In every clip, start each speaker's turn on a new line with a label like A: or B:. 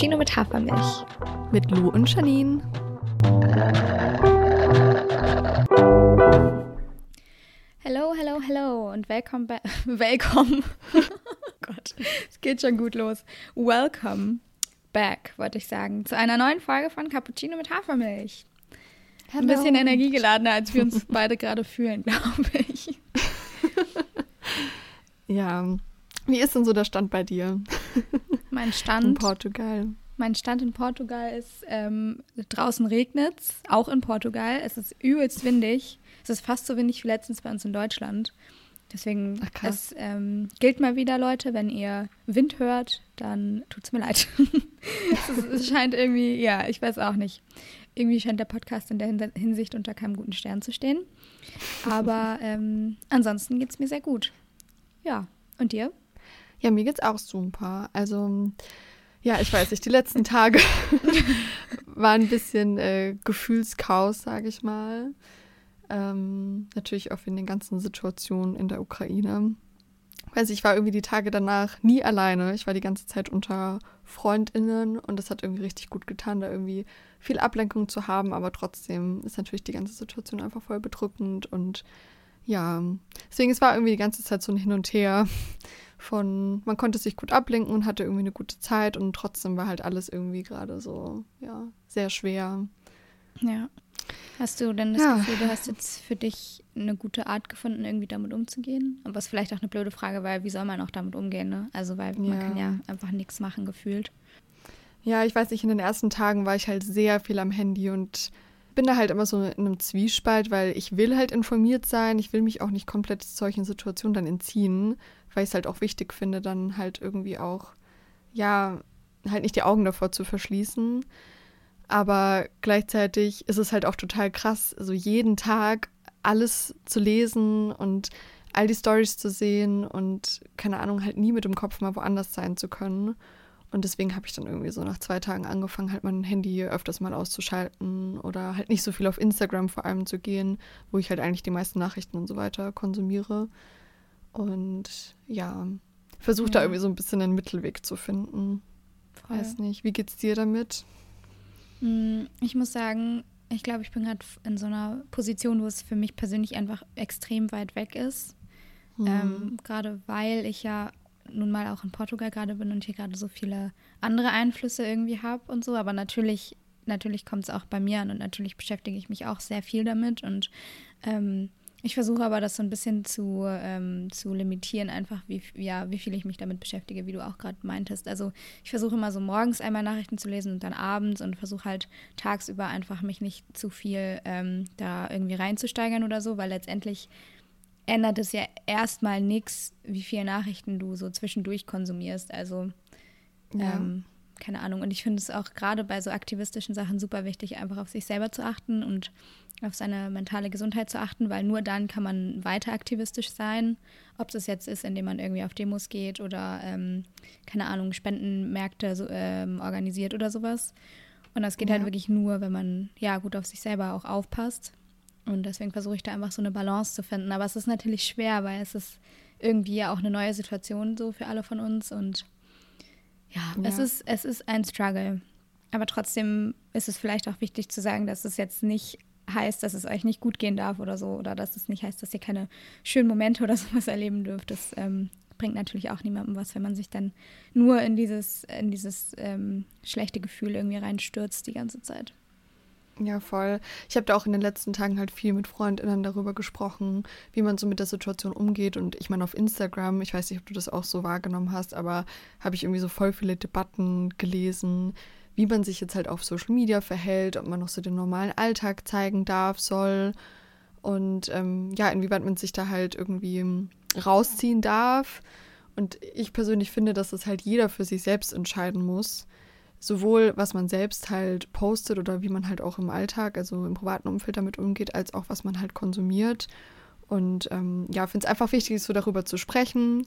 A: Cappuccino mit Hafermilch.
B: Mit Lou und Janine.
A: Hallo, hallo, hallo und willkommen bei. Willkommen. oh Gott, es geht schon gut los. Welcome back, wollte ich sagen, zu einer neuen Folge von Cappuccino mit Hafermilch. Hello. Ein bisschen energiegeladener, als wir uns beide gerade fühlen, glaube ich.
B: ja. Wie ist denn so der Stand bei dir?
A: Mein Stand.
B: In Portugal.
A: Mein Stand in Portugal ist, ähm, draußen regnet es, auch in Portugal. Es ist übelst windig. Es ist fast so windig wie letztens bei uns in Deutschland. Deswegen, Ach, es ähm, gilt mal wieder, Leute, wenn ihr Wind hört, dann tut es mir leid. es, scheint irgendwie, ja, ich weiß auch nicht. Irgendwie scheint der Podcast in der Hinsicht unter keinem guten Stern zu stehen. Aber ähm, ansonsten geht es mir sehr gut. Ja, und dir?
B: Ja, mir geht's auch super. Also, ja, ich weiß nicht, die letzten Tage waren ein bisschen äh, Gefühlschaos, sage ich mal. Ähm, natürlich auch wegen den ganzen Situationen in der Ukraine. Weiß ich war irgendwie die Tage danach nie alleine. Ich war die ganze Zeit unter FreundInnen und das hat irgendwie richtig gut getan, da irgendwie viel Ablenkung zu haben, aber trotzdem ist natürlich die ganze Situation einfach voll bedrückend und ja, deswegen es war irgendwie die ganze Zeit so ein Hin und Her von, man konnte sich gut ablenken und hatte irgendwie eine gute Zeit und trotzdem war halt alles irgendwie gerade so, ja, sehr schwer.
A: Ja. Hast du denn das ja. Gefühl, du hast jetzt für dich eine gute Art gefunden, irgendwie damit umzugehen? Was vielleicht auch eine blöde Frage, weil wie soll man auch damit umgehen, ne? Also, weil ja. man kann ja einfach nichts machen, gefühlt.
B: Ja, ich weiß nicht, in den ersten Tagen war ich halt sehr viel am Handy und bin da halt immer so in einem Zwiespalt, weil ich will halt informiert sein, ich will mich auch nicht komplett solchen Situationen dann entziehen, weil ich es halt auch wichtig finde, dann halt irgendwie auch, ja, halt nicht die Augen davor zu verschließen. Aber gleichzeitig ist es halt auch total krass, so jeden Tag alles zu lesen und all die Stories zu sehen und keine Ahnung, halt nie mit dem Kopf mal woanders sein zu können. Und deswegen habe ich dann irgendwie so nach zwei Tagen angefangen, halt mein Handy öfters mal auszuschalten oder halt nicht so viel auf Instagram vor allem zu gehen, wo ich halt eigentlich die meisten Nachrichten und so weiter konsumiere. Und ja, versuche ja. da irgendwie so ein bisschen einen Mittelweg zu finden. Voll. Weiß nicht, wie geht's dir damit?
A: Mm, ich muss sagen, ich glaube, ich bin gerade in so einer Position, wo es für mich persönlich einfach extrem weit weg ist. Mhm. Ähm, gerade weil ich ja nun mal auch in Portugal gerade bin und hier gerade so viele andere Einflüsse irgendwie habe und so. Aber natürlich, natürlich kommt es auch bei mir an und natürlich beschäftige ich mich auch sehr viel damit. Und ähm, ich versuche aber das so ein bisschen zu, ähm, zu limitieren, einfach wie, ja, wie viel ich mich damit beschäftige, wie du auch gerade meintest. Also ich versuche immer so morgens einmal Nachrichten zu lesen und dann abends und versuche halt tagsüber einfach mich nicht zu viel ähm, da irgendwie reinzusteigern oder so, weil letztendlich ändert es ja erstmal nichts, wie viele Nachrichten du so zwischendurch konsumierst. Also, ja. ähm, keine Ahnung. Und ich finde es auch gerade bei so aktivistischen Sachen super wichtig, einfach auf sich selber zu achten und auf seine mentale Gesundheit zu achten, weil nur dann kann man weiter aktivistisch sein. Ob das jetzt ist, indem man irgendwie auf Demos geht oder, ähm, keine Ahnung, Spendenmärkte so, ähm, organisiert oder sowas. Und das geht halt ja. halt wirklich nur, wenn man ja gut auf sich selber auch aufpasst. Und deswegen versuche ich da einfach so eine Balance zu finden. Aber es ist natürlich schwer, weil es ist irgendwie ja auch eine neue Situation so für alle von uns. Und ja, ja. Es, ist, es ist ein Struggle. Aber trotzdem ist es vielleicht auch wichtig zu sagen, dass es jetzt nicht heißt, dass es euch nicht gut gehen darf oder so. Oder dass es nicht heißt, dass ihr keine schönen Momente oder sowas erleben dürft. Das ähm, bringt natürlich auch niemandem was, wenn man sich dann nur in dieses, in dieses ähm, schlechte Gefühl irgendwie reinstürzt die ganze Zeit.
B: Ja, voll. Ich habe da auch in den letzten Tagen halt viel mit Freundinnen darüber gesprochen, wie man so mit der Situation umgeht. Und ich meine, auf Instagram, ich weiß nicht, ob du das auch so wahrgenommen hast, aber habe ich irgendwie so voll viele Debatten gelesen, wie man sich jetzt halt auf Social Media verhält, ob man noch so den normalen Alltag zeigen darf, soll. Und ähm, ja, inwieweit man sich da halt irgendwie rausziehen darf. Und ich persönlich finde, dass das halt jeder für sich selbst entscheiden muss sowohl was man selbst halt postet oder wie man halt auch im Alltag, also im privaten Umfeld damit umgeht, als auch was man halt konsumiert. Und ähm, ja, finde es einfach wichtig, so darüber zu sprechen.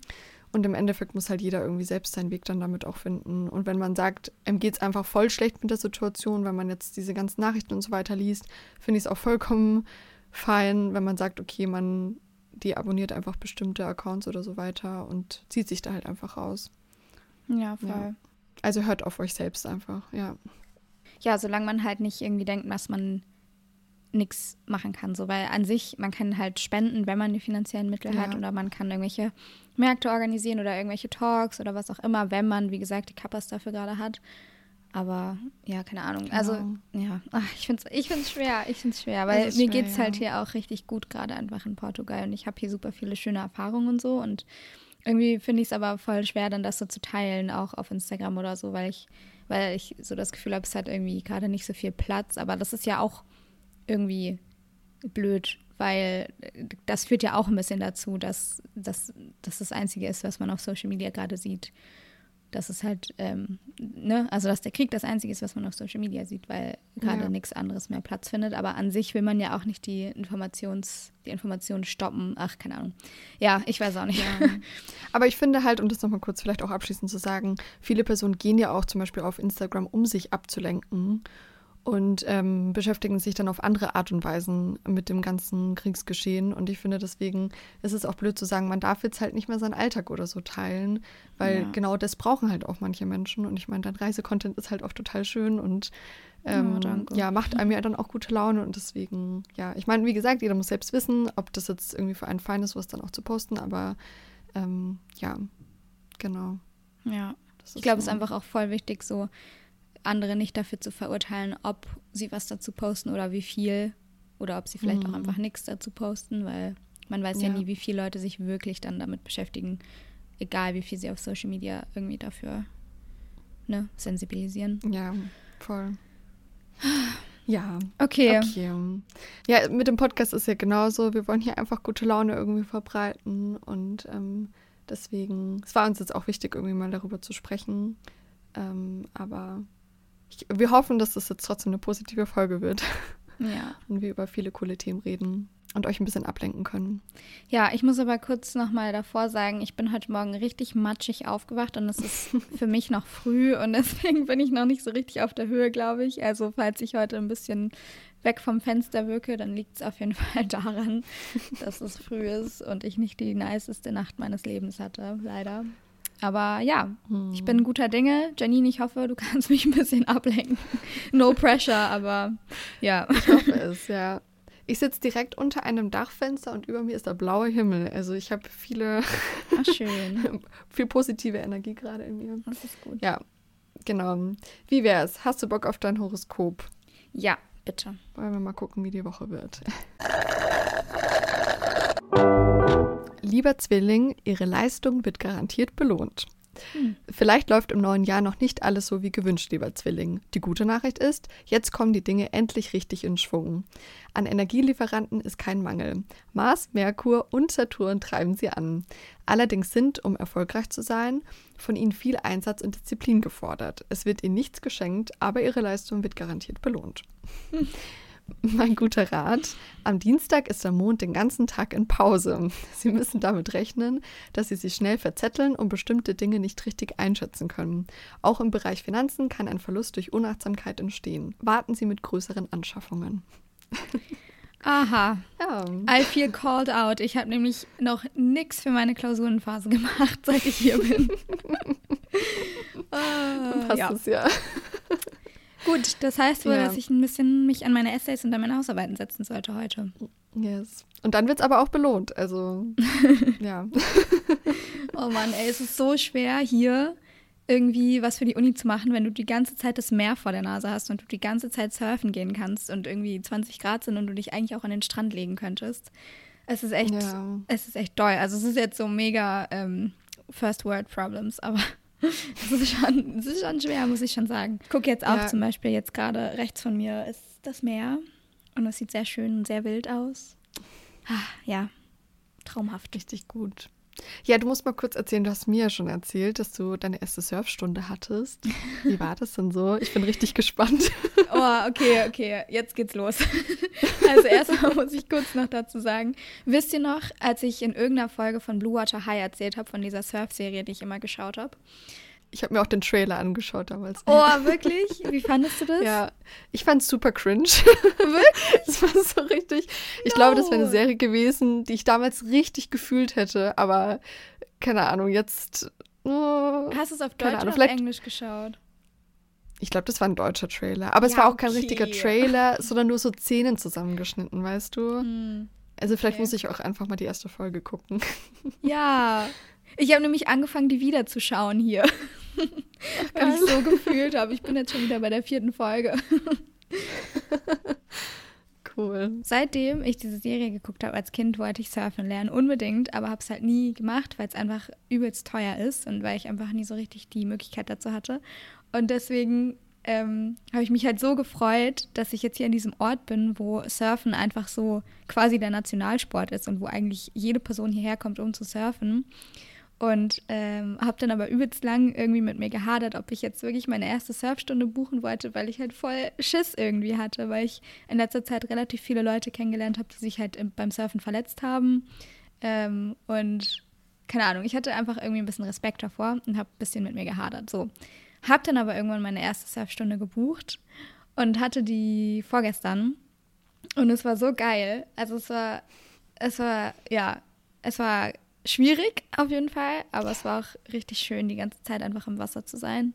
B: Und im Endeffekt muss halt jeder irgendwie selbst seinen Weg dann damit auch finden. Und wenn man sagt, ihm geht es einfach voll schlecht mit der Situation, wenn man jetzt diese ganzen Nachrichten und so weiter liest, finde ich es auch vollkommen fein, wenn man sagt, okay, man deabonniert einfach bestimmte Accounts oder so weiter und zieht sich da halt einfach raus.
A: Ja, voll. Ja.
B: Also hört auf euch selbst einfach, ja.
A: Ja, solange man halt nicht irgendwie denkt, dass man nichts machen kann. So, weil an sich, man kann halt spenden, wenn man die finanziellen Mittel ja. hat oder man kann irgendwelche Märkte organisieren oder irgendwelche Talks oder was auch immer, wenn man, wie gesagt, die Kappas dafür gerade hat. Aber ja, keine Ahnung. Genau. Also, ja, Ach, ich finde es ich find's schwer. Ich finde es schwer, weil mir geht es halt hier auch richtig gut, gerade einfach in Portugal. Und ich habe hier super viele schöne Erfahrungen und so. Und irgendwie finde ich es aber voll schwer, dann das so zu teilen, auch auf Instagram oder so, weil ich, weil ich so das Gefühl habe, es hat irgendwie gerade nicht so viel Platz. Aber das ist ja auch irgendwie blöd, weil das führt ja auch ein bisschen dazu, dass, dass, dass das Einzige ist, was man auf Social Media gerade sieht. Dass es halt, ähm, ne, also dass der Krieg das Einzige ist, was man auf Social Media sieht, weil gerade ja. nichts anderes mehr Platz findet. Aber an sich will man ja auch nicht die Informations, die Informationen stoppen. Ach, keine Ahnung. Ja, ich weiß auch nicht. Ja.
B: Aber ich finde halt, um das nochmal kurz vielleicht auch abschließend zu sagen, viele Personen gehen ja auch zum Beispiel auf Instagram, um sich abzulenken und ähm, beschäftigen sich dann auf andere Art und Weisen mit dem ganzen Kriegsgeschehen. Und ich finde, deswegen ist es auch blöd zu sagen, man darf jetzt halt nicht mehr seinen Alltag oder so teilen, weil ja. genau das brauchen halt auch manche Menschen. Und ich meine, dein Reisecontent ist halt auch total schön und ähm, ja, ja, macht einem ja dann auch gute Laune. Und deswegen, ja, ich meine, wie gesagt, jeder muss selbst wissen, ob das jetzt irgendwie für einen fein ist, was dann auch zu posten. Aber ähm, ja, genau.
A: Ja, ich glaube, so. es ist einfach auch voll wichtig, so andere nicht dafür zu verurteilen, ob sie was dazu posten oder wie viel. Oder ob sie vielleicht mhm. auch einfach nichts dazu posten, weil man weiß ja. ja nie, wie viele Leute sich wirklich dann damit beschäftigen, egal wie viel sie auf Social Media irgendwie dafür ne, sensibilisieren.
B: Ja, voll. Ja. Okay. okay. Ja, mit dem Podcast ist ja genauso. Wir wollen hier einfach gute Laune irgendwie verbreiten und ähm, deswegen, es war uns jetzt auch wichtig, irgendwie mal darüber zu sprechen. Ähm, aber ich, wir hoffen, dass das jetzt trotzdem eine positive Folge wird. Ja. Und wir über viele coole Themen reden und euch ein bisschen ablenken können.
A: Ja, ich muss aber kurz nochmal davor sagen, ich bin heute Morgen richtig matschig aufgewacht und es ist für mich noch früh und deswegen bin ich noch nicht so richtig auf der Höhe, glaube ich. Also falls ich heute ein bisschen weg vom Fenster wirke, dann liegt es auf jeden Fall daran, dass es früh ist und ich nicht die niceste Nacht meines Lebens hatte, leider. Aber ja, hm. ich bin guter Dinge. Janine, ich hoffe, du kannst mich ein bisschen ablenken. No pressure, aber ja.
B: Ich hoffe es, ja. Ich sitze direkt unter einem Dachfenster und über mir ist der blaue Himmel. Also ich habe viele Ach, schön. viel positive Energie gerade in mir.
A: Das ist gut.
B: Ja, genau. Wie wär's? Hast du Bock auf dein Horoskop?
A: Ja, bitte.
B: Wollen wir mal gucken, wie die Woche wird. Lieber Zwilling, Ihre Leistung wird garantiert belohnt. Hm. Vielleicht läuft im neuen Jahr noch nicht alles so wie gewünscht, lieber Zwilling. Die gute Nachricht ist, jetzt kommen die Dinge endlich richtig in Schwung. An Energielieferanten ist kein Mangel. Mars, Merkur und Saturn treiben sie an. Allerdings sind, um erfolgreich zu sein, von ihnen viel Einsatz und Disziplin gefordert. Es wird ihnen nichts geschenkt, aber ihre Leistung wird garantiert belohnt. Hm. Mein guter Rat. Am Dienstag ist der Mond den ganzen Tag in Pause. Sie müssen damit rechnen, dass Sie sich schnell verzetteln und bestimmte Dinge nicht richtig einschätzen können. Auch im Bereich Finanzen kann ein Verlust durch Unachtsamkeit entstehen. Warten Sie mit größeren Anschaffungen.
A: Aha. Ja. I feel called out. Ich habe nämlich noch nichts für meine Klausurenphase gemacht, seit ich hier bin.
B: uh, passt ja. es ja.
A: Gut, das heißt wohl, ja. dass ich ein bisschen mich an meine Essays und an meine Hausarbeiten setzen sollte heute.
B: Yes. Und dann wird es aber auch belohnt. Also, ja.
A: oh Mann, ey, es ist so schwer hier irgendwie was für die Uni zu machen, wenn du die ganze Zeit das Meer vor der Nase hast und du die ganze Zeit surfen gehen kannst und irgendwie 20 Grad sind und du dich eigentlich auch an den Strand legen könntest. Es ist echt, ja. es ist echt doll. Also es ist jetzt so mega ähm, First World Problems, aber das ist, schon, das ist schon schwer, muss ich schon sagen. Ich gucke jetzt auch ja. zum Beispiel jetzt gerade rechts von mir ist das Meer und es sieht sehr schön und sehr wild aus. Ah, ja, traumhaft.
B: Richtig gut. Ja, du musst mal kurz erzählen, du hast mir ja schon erzählt, dass du deine erste Surfstunde hattest. Wie war das denn so? Ich bin richtig gespannt.
A: Oh, okay, okay, jetzt geht's los. Also erstmal muss ich kurz noch dazu sagen, wisst ihr noch, als ich in irgendeiner Folge von Blue Water High erzählt habe, von dieser Surf-Serie, die ich immer geschaut habe?
B: Ich habe mir auch den Trailer angeschaut damals.
A: Oh, wirklich? Wie fandest du das?
B: Ja, ich fand es super cringe. Wirklich? das war so richtig. Ich no. glaube, das wäre eine Serie gewesen, die ich damals richtig gefühlt hätte, aber keine Ahnung, jetzt Oh,
A: Hast du es auf Deutsch
B: Ahnung,
A: oder auf Englisch geschaut?
B: Ich glaube, das war ein deutscher Trailer. Aber es
A: Ja,
B: war auch kein
A: okay.
B: richtiger Trailer, sondern nur so Szenen zusammengeschnitten, weißt du?
A: Hm.
B: Also vielleicht
A: Okay.
B: muss ich auch einfach mal die erste Folge gucken.
A: Ja. Ich habe nämlich angefangen, die wieder zu schauen hier. Weil ich so gefühlt habe. Ich bin jetzt schon wieder bei der vierten Folge.
B: Cool.
A: Seitdem ich diese Serie geguckt habe als Kind, wollte ich surfen lernen, unbedingt, aber habe es halt nie gemacht, weil es einfach übelst teuer ist und weil ich einfach nie so richtig die Möglichkeit dazu hatte. Und deswegen ähm, habe ich mich halt so gefreut, dass ich jetzt hier an diesem Ort bin, wo Surfen einfach so quasi der Nationalsport ist und wo eigentlich jede Person hierher kommt, um zu surfen. Und ähm, habe dann aber übelst lang irgendwie mit mir gehadert, ob ich jetzt wirklich meine erste Surfstunde buchen wollte, weil ich halt voll Schiss irgendwie hatte, weil ich in letzter Zeit relativ viele Leute kennengelernt habe, die sich halt im, beim Surfen verletzt haben. Ähm, und keine Ahnung, ich hatte einfach irgendwie ein bisschen Respekt davor und habe ein bisschen mit mir gehadert. So. Habe dann aber irgendwann meine erste Surfstunde gebucht und hatte die vorgestern. Und es war so geil. Also es war, es war, ja, es war schwierig auf jeden Fall, aber es war auch richtig schön, die ganze Zeit einfach im Wasser zu sein.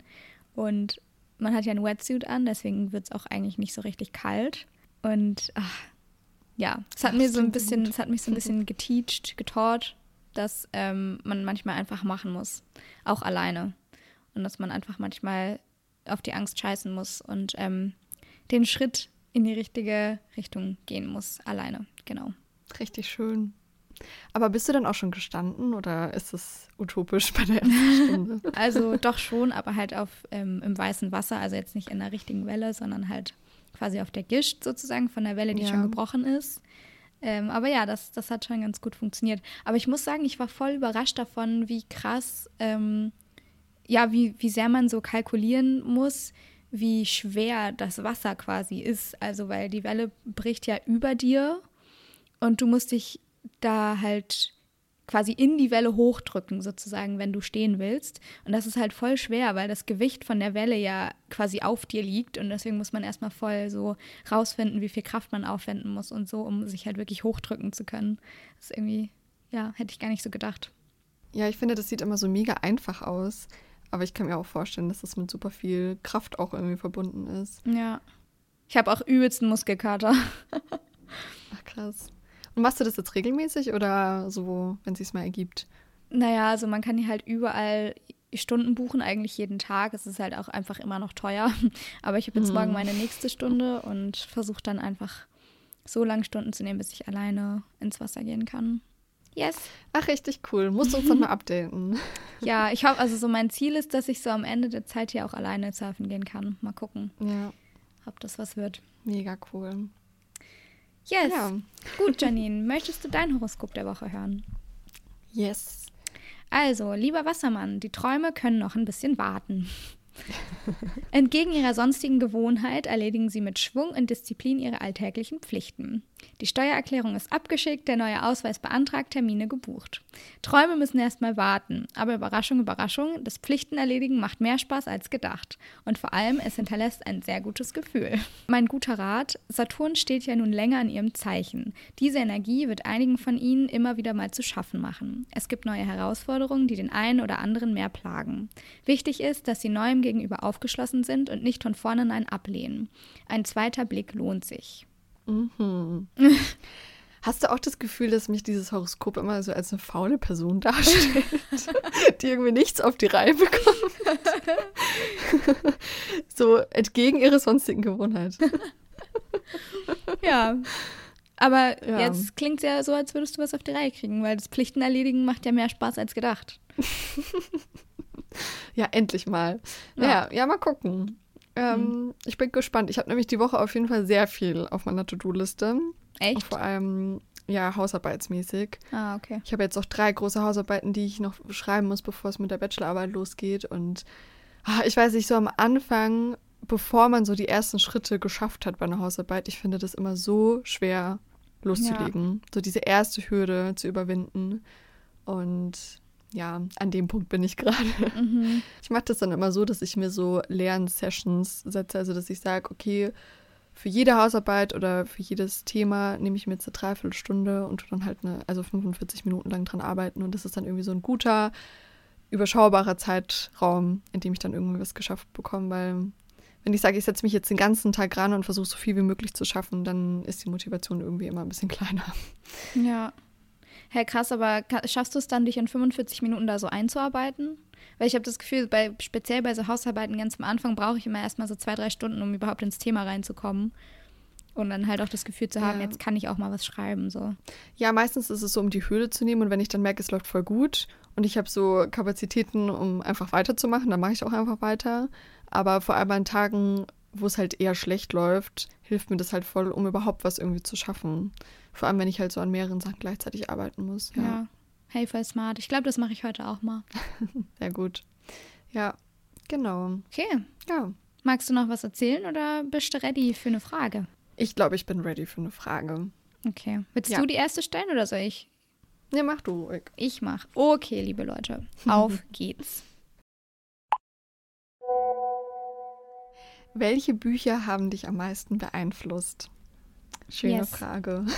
A: Und man hat ja ein Wetsuit an, deswegen wird es auch eigentlich nicht so richtig kalt. Und ach, ja, es hat mir so ein bisschen, es hat mich so ein bisschen geteacht, getaught, dass ähm, man manchmal einfach machen muss, auch alleine. Und dass man einfach manchmal auf die Angst scheißen muss und ähm, den Schritt in die richtige Richtung gehen muss, alleine, genau.
B: Richtig schön. Aber bist du dann auch schon gestanden oder ist es utopisch bei der ersten Stunde?
A: Also doch schon, aber halt auf ähm, im weißen Wasser, also jetzt nicht in der richtigen Welle, sondern halt quasi auf der Gischt sozusagen von der Welle, die
B: Ja.
A: schon gebrochen ist. Ähm, aber ja, das, das hat schon ganz gut funktioniert. Aber ich muss sagen, ich war voll überrascht davon, wie krass, ähm, ja, wie, wie sehr man so kalkulieren muss, wie schwer das Wasser quasi ist. Also, weil die Welle bricht ja über dir und du musst dich da halt quasi in die Welle hochdrücken, sozusagen, wenn du stehen willst. Und das ist halt voll schwer, weil das Gewicht von der Welle ja quasi auf dir liegt. Und deswegen muss man erstmal voll so rausfinden, wie viel Kraft man aufwenden muss und so, um sich halt wirklich hochdrücken zu können. Das ist irgendwie, ja, hätte ich gar nicht so gedacht.
B: Ja, ich finde, das sieht immer so mega einfach aus. Aber ich kann mir auch vorstellen, dass das mit super viel Kraft auch irgendwie verbunden ist.
A: Ja. Ich habe auch übelsten Muskelkater.
B: Ach, krass. Und machst du das jetzt regelmäßig oder so, wenn es sich mal ergibt?
A: Naja, also man kann hier halt überall Stunden buchen, eigentlich jeden Tag. Es ist halt auch einfach immer noch teuer. Aber ich habe jetzt
B: Mhm.
A: morgen meine nächste Stunde und versuche dann einfach so lange Stunden zu nehmen, bis ich alleine ins Wasser gehen kann. Yes.
B: Ach, richtig cool. Musst du uns dann mal updaten.
A: Ja, ich hoffe, also so mein Ziel ist, dass ich so am Ende der Zeit hier auch alleine surfen gehen kann. Mal gucken,
B: Ja,
A: ob das was wird.
B: mega cool.
A: Yes.
B: Ja.
A: Gut, Janine, möchtest du dein Horoskop der Woche hören?
B: Yes.
A: Also, lieber Wassermann, die Träume können noch ein bisschen warten. Entgegen ihrer sonstigen Gewohnheit erledigen sie mit Schwung und Disziplin ihre alltäglichen Pflichten. Die Steuererklärung ist abgeschickt, der neue Ausweis beantragt, Termine gebucht. Träume müssen erstmal warten, aber Überraschung, Überraschung, das Pflichtenerledigen macht mehr Spaß als gedacht. Und vor allem, es hinterlässt ein sehr gutes Gefühl. Mein guter Rat, Saturn steht ja nun länger in ihrem Zeichen. Diese Energie wird einigen von ihnen immer wieder mal zu schaffen machen. Es gibt neue Herausforderungen, die den einen oder anderen mehr plagen. Wichtig ist, dass sie neuem gegenüber aufgeschlossen sind und nicht von vornherein ablehnen. Ein zweiter Blick lohnt sich.
B: Mhm. Hast du auch das Gefühl, dass mich dieses Horoskop immer so als eine faule Person darstellt, die irgendwie nichts auf die Reihe bekommt? so entgegen ihrer sonstigen Gewohnheit.
A: Ja. Aber
B: Ja.
A: jetzt klingt es ja so, als würdest du was auf die Reihe kriegen, weil das Pflichtenerledigen macht ja mehr Spaß als gedacht.
B: Ja, endlich mal.
A: Ja.
B: Naja, ja, mal gucken. Ähm, Ich bin gespannt. Ich habe nämlich die Woche auf jeden Fall sehr viel auf meiner To-Do-Liste. Auch
A: Echt?
B: Vor allem, ja, hausarbeitsmäßig.
A: Ah, okay.
B: Ich habe jetzt auch drei große Hausarbeiten, die ich noch schreiben muss, bevor es mit der Bachelorarbeit losgeht. Und ah, ich weiß nicht, so am Anfang, bevor man so die ersten Schritte geschafft hat bei einer Hausarbeit, ich finde das immer so schwer loszulegen. So diese erste Hürde zu überwinden. Und ja, an dem Punkt bin ich gerade.
A: Mhm.
B: Ich mache das dann immer so, dass ich mir so Lernsessions setze, also dass ich sage, okay, für jede Hausarbeit oder für jedes Thema nehme ich mir jetzt eine Dreiviertelstunde und dann halt eine, also 45 Minuten lang dran arbeiten und das ist dann irgendwie so ein guter überschaubarer Zeitraum, in dem ich dann irgendwie was geschafft bekomme, weil wenn ich sage, ich setze mich jetzt den ganzen Tag ran und versuche so viel wie möglich zu schaffen, dann ist die Motivation irgendwie immer ein bisschen kleiner.
A: Ja. Hey, krass, aber schaffst du es dann, dich in 45 Minuten da so einzuarbeiten? Weil ich habe das Gefühl, bei, speziell bei so Hausarbeiten ganz am Anfang brauche ich immer erstmal so zwei, drei Stunden, um überhaupt ins Thema reinzukommen. Und dann halt auch das Gefühl zu haben, ja. jetzt kann ich auch mal was schreiben. So.
B: Ja, meistens ist es so, um die Hürde zu nehmen. Und wenn ich dann merke, es läuft voll gut und ich habe so Kapazitäten, um einfach weiterzumachen, dann mache ich auch einfach weiter. Aber vor allem an Tagen, wo es halt eher schlecht läuft, hilft mir das halt voll, um überhaupt was irgendwie zu schaffen. Vor allem, wenn ich halt so an mehreren Sachen gleichzeitig arbeiten muss. Ja. ja.
A: Hey, voll smart. Ich glaube, das mache ich heute auch mal.
B: Sehr gut. Ja, genau.
A: Okay. Ja. Magst du noch was erzählen oder bist du ready für eine Frage?
B: Ich glaube, ich bin ready für eine Frage.
A: Okay. Willst ja. du die erste stellen oder soll ich?
B: Ja, mach du.
A: Ich, ich mach. Okay, liebe Leute. Auf geht's.
B: Welche Bücher haben dich am meisten beeinflusst? Schöne yes. Frage.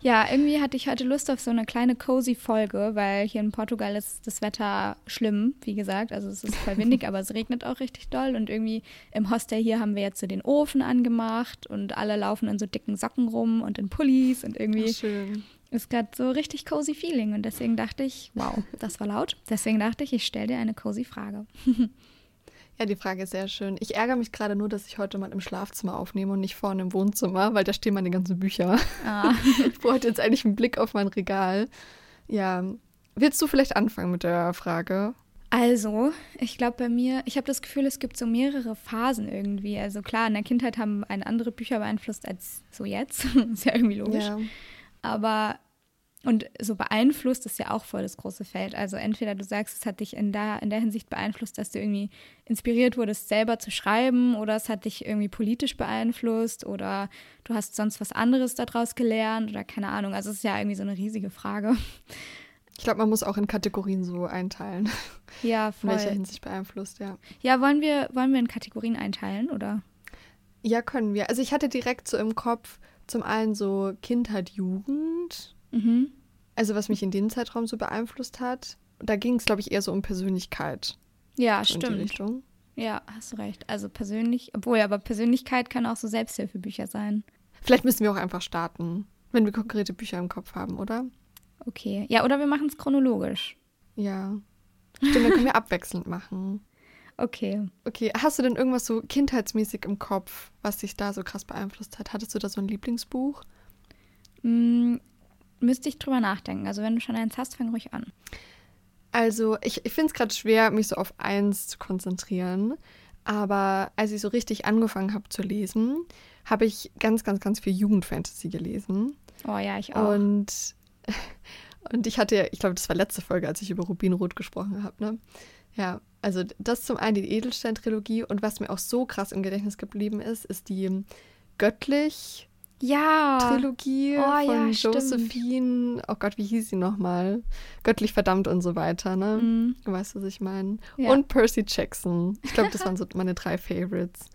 A: Ja, irgendwie hatte ich heute Lust auf so eine kleine cozy Folge, weil hier in Portugal ist das Wetter schlimm, wie gesagt. Also es ist voll windig, aber es regnet auch richtig doll. Und irgendwie im Hostel hier haben wir jetzt so den Ofen angemacht und alle laufen in so dicken Socken rum und in Pullis und irgendwie
B: schön.
A: ist gerade so richtig cozy Feeling. Und deswegen dachte ich, wow, das war laut. Deswegen dachte ich, ich stelle dir eine cozy Frage.
B: Ja, die Frage ist sehr schön. Ich ärgere mich gerade nur, dass ich heute mal im Schlafzimmer aufnehme und nicht vorne im Wohnzimmer, weil da stehen meine ganzen Bücher. Ah. Ich brauche jetzt eigentlich einen Blick auf mein Regal. Ja, willst du vielleicht anfangen mit der Frage?
A: Also, ich glaube bei mir, ich habe das Gefühl, es gibt so mehrere Phasen irgendwie. Also klar, in der Kindheit haben einen andere Bücher beeinflusst als so jetzt. ist ja irgendwie logisch. Ja. Aber und so beeinflusst ist ja auch voll das große Feld. Also entweder du sagst, es hat dich in der, in der Hinsicht beeinflusst, dass du irgendwie inspiriert wurdest, selber zu schreiben, oder es hat dich irgendwie politisch beeinflusst, oder du hast sonst was anderes daraus gelernt, oder keine Ahnung. Also es ist ja irgendwie so eine riesige Frage.
B: Ich glaube, man muss auch in Kategorien so einteilen.
A: Ja, voll.
B: In welcher Hinsicht beeinflusst, ja.
A: Ja, wollen wir, wollen wir in Kategorien einteilen, oder?
B: Ja, können wir. Also ich hatte direkt so im Kopf zum einen so Kindheit, Jugend Mhm. Also was mich in dem Zeitraum so beeinflusst hat. Da ging es, glaube ich, eher so um Persönlichkeit.
A: Ja, so stimmt. Ja, hast du recht. Also persönlich, obwohl, aber Persönlichkeit kann auch so Selbsthilfebücher sein.
B: Vielleicht müssen wir auch einfach starten, wenn wir konkrete Bücher im Kopf haben, oder?
A: Okay. Ja, oder wir machen es chronologisch.
B: Ja. Stimmt, dann können wir abwechselnd machen.
A: Okay.
B: Okay, hast du denn irgendwas so kindheitsmäßig im Kopf, was dich da so krass beeinflusst hat? Hattest du da so ein Lieblingsbuch?
A: Müsste ich drüber nachdenken. Also wenn du schon eins hast, fang ruhig an.
B: Also ich, ich finde es gerade schwer, mich so auf eins zu konzentrieren. Aber als ich so richtig angefangen habe zu lesen, habe ich ganz, ganz, ganz viel Jugendfantasy gelesen.
A: Oh ja, ich auch.
B: Und, und ich hatte, ich glaube, das war letzte Folge, als ich über Rubinrot gesprochen habe, ne? Ja, also das zum einen die Edelstein-Trilogie und was mir auch so krass im Gedächtnis geblieben ist, ist die Göttlich
A: ja.
B: Trilogie oh, von ja, Josephine. Oh Gott, wie hieß sie nochmal? Göttlich verdammt und so weiter, ne? Mhm. Du weißt, was ich meine. Ja. Und Percy Jackson. Ich glaube, das waren so meine drei Favorites.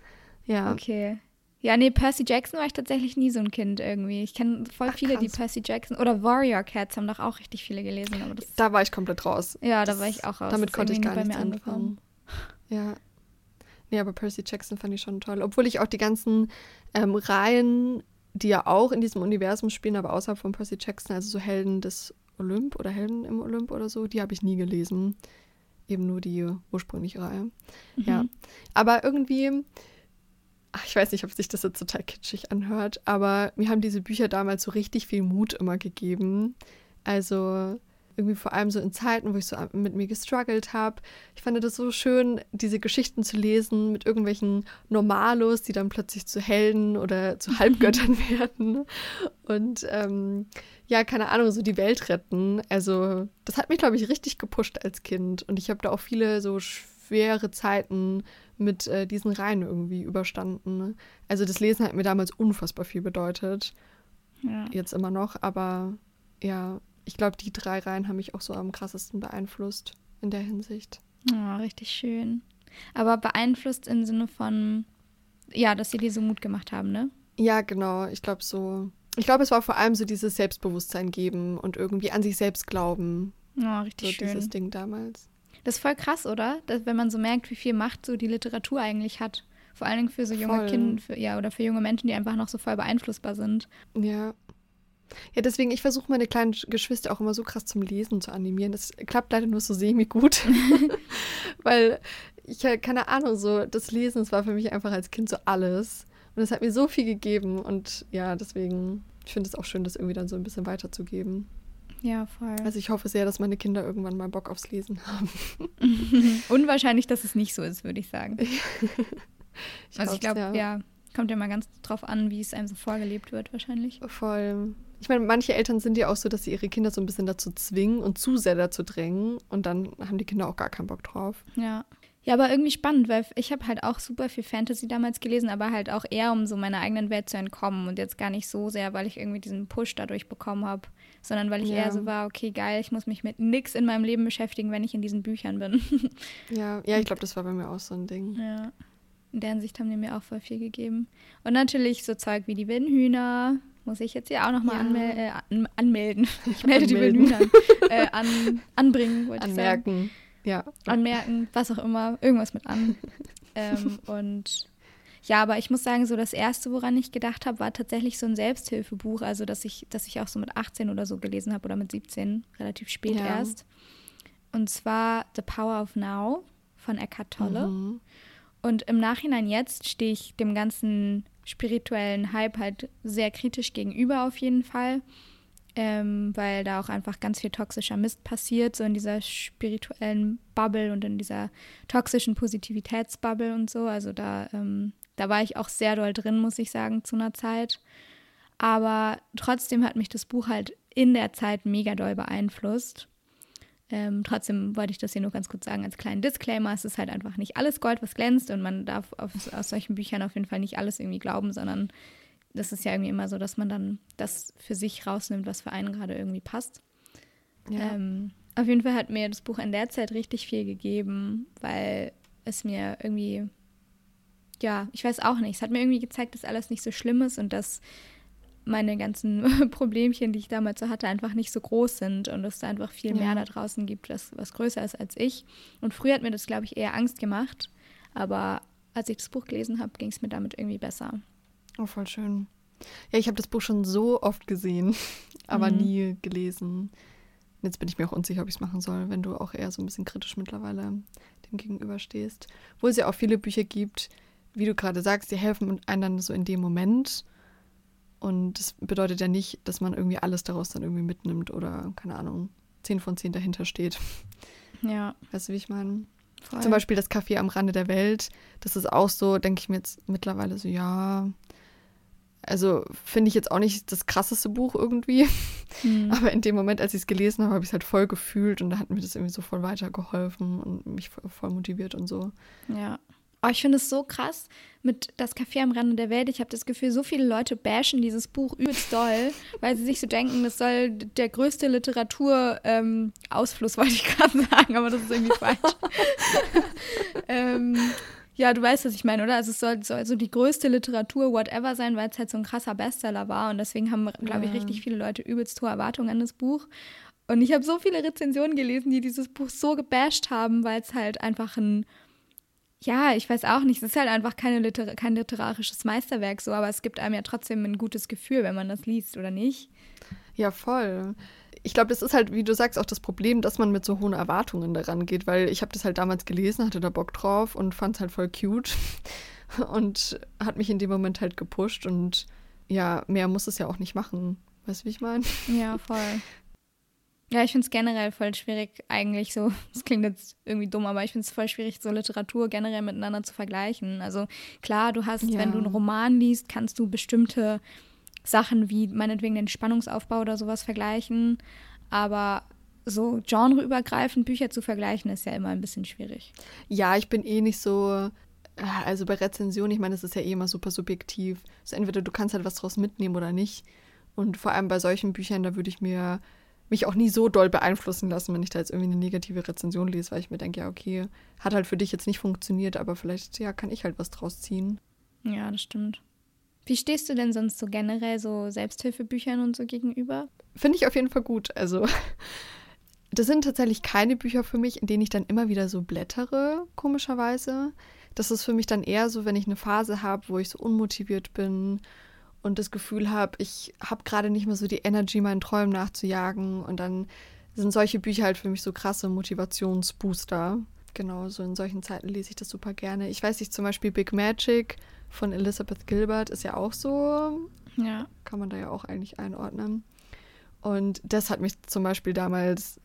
B: Ja.
A: Okay. Ja, nee, Percy Jackson war ich tatsächlich nie so ein Kind irgendwie. Ich kenne voll Ach, viele, krass. die Percy Jackson oder Warrior Cats haben doch auch richtig viele gelesen. Aber das,
B: da war ich komplett raus.
A: Ja, da war ich auch raus.
B: Damit konnte ich gar nicht anfangen. Ja. Nee, aber Percy Jackson fand ich schon toll. Obwohl ich auch die ganzen ähm, Reihen die ja auch in diesem Universum spielen, aber außerhalb von Percy Jackson, also so Helden des Olymp oder Helden im Olymp oder so, die habe ich nie gelesen. Eben nur die ursprüngliche Reihe. Mhm. Ja. Aber irgendwie, ach, ich weiß nicht, ob sich das jetzt total kitschig anhört, aber mir haben diese Bücher damals so richtig viel Mut immer gegeben. Also irgendwie vor allem so in Zeiten, wo ich so mit mir gestruggelt habe. Ich fand das so schön, diese Geschichten zu lesen mit irgendwelchen Normalos, die dann plötzlich zu Helden oder zu Halbgöttern werden. Und ähm, ja, keine Ahnung, so die Welt retten. Also das hat mich, glaube ich, richtig gepusht als Kind. Und ich habe da auch viele so schwere Zeiten mit äh, diesen Reihen irgendwie überstanden. Also das Lesen hat mir damals unfassbar viel bedeutet. Ja. Jetzt immer noch, aber ja, ich glaube, die drei Reihen haben mich auch so am krassesten beeinflusst in der Hinsicht.
A: Oh, richtig schön. Aber beeinflusst im Sinne von, ja, dass sie dir so Mut gemacht haben, ne?
B: Ja, genau. Ich glaube so. Ich glaube, es war vor allem so dieses Selbstbewusstsein geben und irgendwie an sich selbst glauben.
A: Oh, richtig
B: so
A: schön.
B: Dieses Ding damals.
A: Das ist voll krass, oder? Dass, wenn man so merkt, wie viel Macht so die Literatur eigentlich hat. Vor allen Dingen für so junge Kinder, ja, oder für junge Menschen, die einfach noch so voll beeinflussbar sind.
B: Ja. Ja, deswegen, ich versuche meine kleinen Geschwister auch immer so krass zum Lesen zu animieren. Das klappt leider nur so semi-gut. Weil ich, keine Ahnung, so das Lesen, das war für mich einfach als Kind so alles. Und es hat mir so viel gegeben. Und ja, deswegen, ich finde es auch schön, das irgendwie dann so ein bisschen weiterzugeben.
A: Ja, voll.
B: Also ich hoffe sehr, dass meine Kinder irgendwann mal Bock aufs Lesen haben.
A: Unwahrscheinlich, dass es nicht so ist, würde ich sagen. ich also ich glaube, ja. ja. kommt ja mal ganz drauf an, wie es einem so vorgelebt wird, wahrscheinlich.
B: Voll. Ich meine, manche Eltern sind ja auch so, dass sie ihre Kinder so ein bisschen dazu zwingen und zu sehr dazu drängen und dann haben die Kinder auch gar keinen Bock drauf.
A: Ja. Ja, aber irgendwie spannend, weil ich habe halt auch super viel Fantasy damals gelesen, aber halt auch eher, um so meiner eigenen Welt zu entkommen und jetzt gar nicht so sehr, weil ich irgendwie diesen Push dadurch bekommen habe, sondern weil ich ja. eher so war, okay, geil, ich muss mich mit nichts in meinem Leben beschäftigen, wenn ich in diesen Büchern bin.
B: ja, ja, ich glaube, das war bei mir auch so ein Ding.
A: Ja. In der Hinsicht haben die mir auch voll viel gegeben. Und natürlich so Zeug wie die wilden Hühner, muss ich jetzt hier auch nochmal ja. anmel äh, an anmelden. Ich melde die wilden Hühner. äh, an anbringen, wollte ich sagen.
B: Anmerken. Ja.
A: Anmerken, was auch immer, irgendwas mit an. ähm, und ja, aber ich muss sagen, so das erste, woran ich gedacht habe, war tatsächlich so ein Selbsthilfebuch, also dass ich, dass ich auch so mit 18 oder so gelesen habe oder mit 17, relativ spät ja. erst. Und zwar The Power of Now von Eckhart Tolle. Mhm. Und im Nachhinein jetzt stehe ich dem ganzen spirituellen Hype halt sehr kritisch gegenüber auf jeden Fall ähm, weil da auch einfach ganz viel toxischer Mist passiert, so in dieser spirituellen Bubble und in dieser toxischen Positivitätsbubble und so. Also da, ähm, da war ich auch sehr doll drin, muss ich sagen, zu einer Zeit. Aber trotzdem hat mich das Buch halt in der Zeit mega doll beeinflusst. Ähm, trotzdem wollte ich das hier nur ganz kurz sagen als kleinen Disclaimer. Es ist halt einfach nicht alles Gold, was glänzt und man darf auf, aus solchen Büchern auf jeden Fall nicht alles irgendwie glauben, sondern das ist ja irgendwie immer so, dass man dann das für sich rausnimmt, was für einen gerade irgendwie passt. Ja. Ähm, auf jeden Fall hat mir das Buch in der Zeit richtig viel gegeben, weil es mir irgendwie, ja, ich weiß auch nicht, es hat mir irgendwie gezeigt, dass alles nicht so schlimm ist und dass meine ganzen Problemchen, die ich damals so hatte, einfach nicht so groß sind und es da einfach viel mehr da draußen gibt, was, was größer ist als ich. Und früher hat mir das, glaube ich, eher Angst gemacht, aber als ich das Buch gelesen habe, ging es mir damit irgendwie besser.
B: Oh, voll schön. Ja, ich habe das Buch schon so oft gesehen, aber mhm. nie gelesen. Jetzt bin ich mir auch unsicher, ob ich es machen soll, wenn du auch eher so ein bisschen kritisch mittlerweile dem gegenüberstehst. Wo es ja auch viele Bücher gibt, wie du gerade sagst, die helfen einem dann so in dem Moment. Und das bedeutet ja nicht, dass man irgendwie alles daraus dann irgendwie mitnimmt oder, keine Ahnung, 10 von 10 dahinter steht.
A: Ja.
B: Weißt du, wie ich meine? Zum Beispiel das Café am Rande der Welt. Das ist auch so, denke ich mir jetzt mittlerweile so, ja, also finde ich jetzt auch nicht das krasseste Buch irgendwie. Mhm. Aber in dem Moment, als ich es gelesen habe, habe ich es halt voll gefühlt und da hat mir das irgendwie so voll weitergeholfen und mich voll, voll motiviert und so.
A: Ja. Oh, ich finde es so krass mit Das Café am Rande der Welt. Ich habe das Gefühl, so viele Leute bashen dieses Buch übelst doll, weil sie sich so denken, das soll der größte Literatur-Ausfluss, ähm, wollte ich gerade sagen, aber das ist irgendwie falsch. ähm, ja, du weißt, was ich meine, oder? Also es soll, soll so die größte Literatur, whatever sein, weil es halt so ein krasser Bestseller war. Und deswegen haben, glaube ich, richtig viele Leute übelst hohe Erwartungen an das Buch. Und ich habe so viele Rezensionen gelesen, die dieses Buch so gebasht haben, weil es halt einfach ein, ja, ich weiß auch nicht, es ist halt einfach keine Liter kein literarisches Meisterwerk so, aber es gibt einem ja trotzdem ein gutes Gefühl, wenn man das liest, oder nicht?
B: Ja, voll ich glaube, das ist halt, wie du sagst, auch das Problem, dass man mit so hohen Erwartungen daran geht, weil ich habe das halt damals gelesen, hatte da Bock drauf und fand es halt voll cute und hat mich in dem Moment halt gepusht und ja, mehr muss es ja auch nicht machen. Weißt du, wie ich meine?
A: Ja, voll. Ja, ich finde es generell voll schwierig, eigentlich so, das klingt jetzt irgendwie dumm, aber ich finde es voll schwierig, so Literatur generell miteinander zu vergleichen. Also klar, du hast, ja. wenn du einen Roman liest, kannst du bestimmte Sachen wie meinetwegen den Spannungsaufbau oder sowas vergleichen. Aber so genreübergreifend Bücher zu vergleichen, ist ja immer ein bisschen schwierig.
B: Ja, ich bin eh nicht so. Äh, also bei Rezensionen, ich meine, das ist ja eh immer super subjektiv. Also entweder du kannst halt was draus mitnehmen oder nicht. Und vor allem bei solchen Büchern, da würde ich mir mich auch nie so doll beeinflussen lassen, wenn ich da jetzt irgendwie eine negative Rezension lese, weil ich mir denke, ja, okay, hat halt für dich jetzt nicht funktioniert, aber vielleicht, ja, kann ich halt was draus ziehen.
A: Ja, das stimmt. Wie stehst du denn sonst so generell so Selbsthilfebüchern und so gegenüber?
B: Finde ich auf jeden Fall gut. Also das sind tatsächlich keine Bücher für mich, in denen ich dann immer wieder so blättere, komischerweise. Das ist für mich dann eher so, wenn ich eine Phase habe, wo ich so unmotiviert bin und das Gefühl habe, ich habe gerade nicht mehr so die Energy, meinen Träumen nachzujagen. Und dann sind solche Bücher halt für mich so krasse Motivationsbooster. Genau, so in solchen Zeiten lese ich das super gerne. Ich weiß nicht, zum Beispiel Big Magic von Elizabeth Gilbert ist ja auch so.
A: Ja.
B: Kann man da ja auch eigentlich einordnen. Und das hat mich zum Beispiel damals,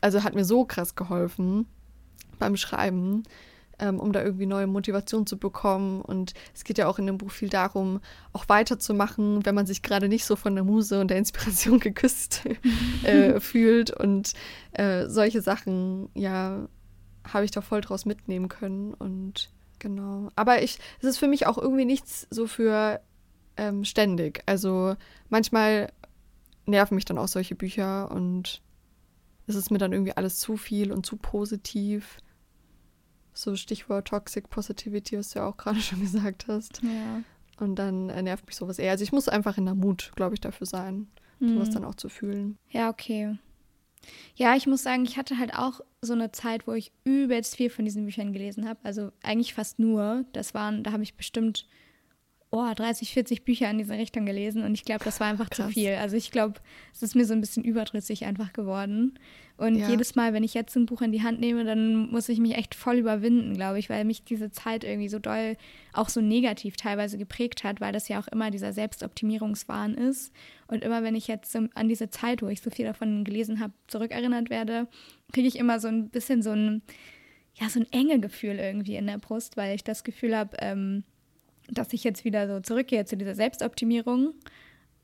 B: also hat mir so krass geholfen beim Schreiben, ähm, um da irgendwie neue Motivation zu bekommen. Und es geht ja auch in dem Buch viel darum, auch weiterzumachen, wenn man sich gerade nicht so von der Muse und der Inspiration geküsst äh, fühlt. Und äh, solche Sachen, ja, habe ich da voll draus mitnehmen können. Und genau. Aber ich, es ist für mich auch irgendwie nichts so für ähm, ständig. Also manchmal nerven mich dann auch solche Bücher und es ist mir dann irgendwie alles zu viel und zu positiv. So Stichwort Toxic Positivity, was du ja auch gerade schon gesagt hast.
A: Ja.
B: Und dann äh, nervt mich sowas eher. Also ich muss einfach in der Mut, glaube ich, dafür sein, mhm. sowas dann auch zu fühlen.
A: Ja, okay. Ja, ich muss sagen, ich hatte halt auch so eine Zeit, wo ich übelst viel von diesen Büchern gelesen habe. Also eigentlich fast nur. Das waren, da habe ich bestimmt oh, 30, 40 Bücher in diese Richtung gelesen und ich glaube, das war einfach Krass. zu viel. Also ich glaube, es ist mir so ein bisschen überdrüssig einfach geworden. Und ja. jedes Mal, wenn ich jetzt ein Buch in die Hand nehme, dann muss ich mich echt voll überwinden, glaube ich, weil mich diese Zeit irgendwie so doll auch so negativ teilweise geprägt hat, weil das ja auch immer dieser Selbstoptimierungswahn ist. Und immer wenn ich jetzt an diese Zeit, wo ich so viel davon gelesen habe, zurückerinnert werde, kriege ich immer so ein bisschen so ein, ja, so ein enge Gefühl irgendwie in der Brust, weil ich das Gefühl habe, ähm, dass ich jetzt wieder so zurückgehe zu dieser Selbstoptimierung,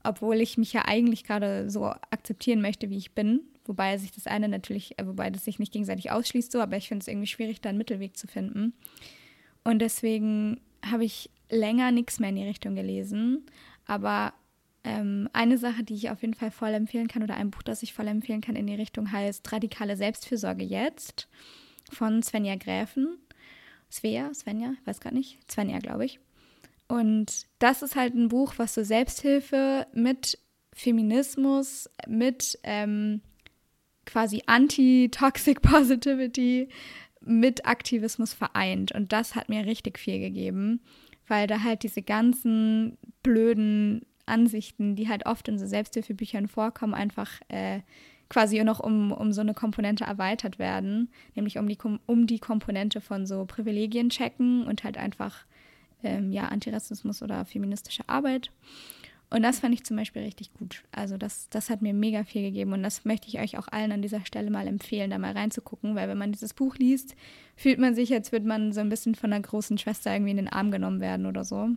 A: obwohl ich mich ja eigentlich gerade so akzeptieren möchte, wie ich bin. Wobei sich das eine natürlich, äh, wobei das sich nicht gegenseitig ausschließt, so, aber ich finde es irgendwie schwierig, da einen Mittelweg zu finden. Und deswegen habe ich länger nichts mehr in die Richtung gelesen. Aber ähm, eine Sache, die ich auf jeden Fall voll empfehlen kann, oder ein Buch, das ich voll empfehlen kann in die Richtung, heißt Radikale Selbstfürsorge jetzt von Svenja Gräfen. Svea, Svenja, weiß gar nicht. Svenja, glaube ich. Und das ist halt ein Buch, was so Selbsthilfe mit Feminismus, mit ähm, quasi Anti-Toxic Positivity, mit Aktivismus vereint. Und das hat mir richtig viel gegeben, weil da halt diese ganzen blöden Ansichten, die halt oft in so Selbsthilfebüchern vorkommen, einfach äh, quasi noch um, um so eine Komponente erweitert werden, nämlich um die, um die Komponente von so Privilegien checken und halt einfach ähm, ja, Antirassismus oder feministische Arbeit. Und das fand ich zum Beispiel richtig gut. Also das, das hat mir mega viel gegeben und das möchte ich euch auch allen an dieser Stelle mal empfehlen, da mal reinzugucken, weil wenn man dieses Buch liest, fühlt man sich, als würde man so ein bisschen von der großen Schwester irgendwie in den Arm genommen werden oder so.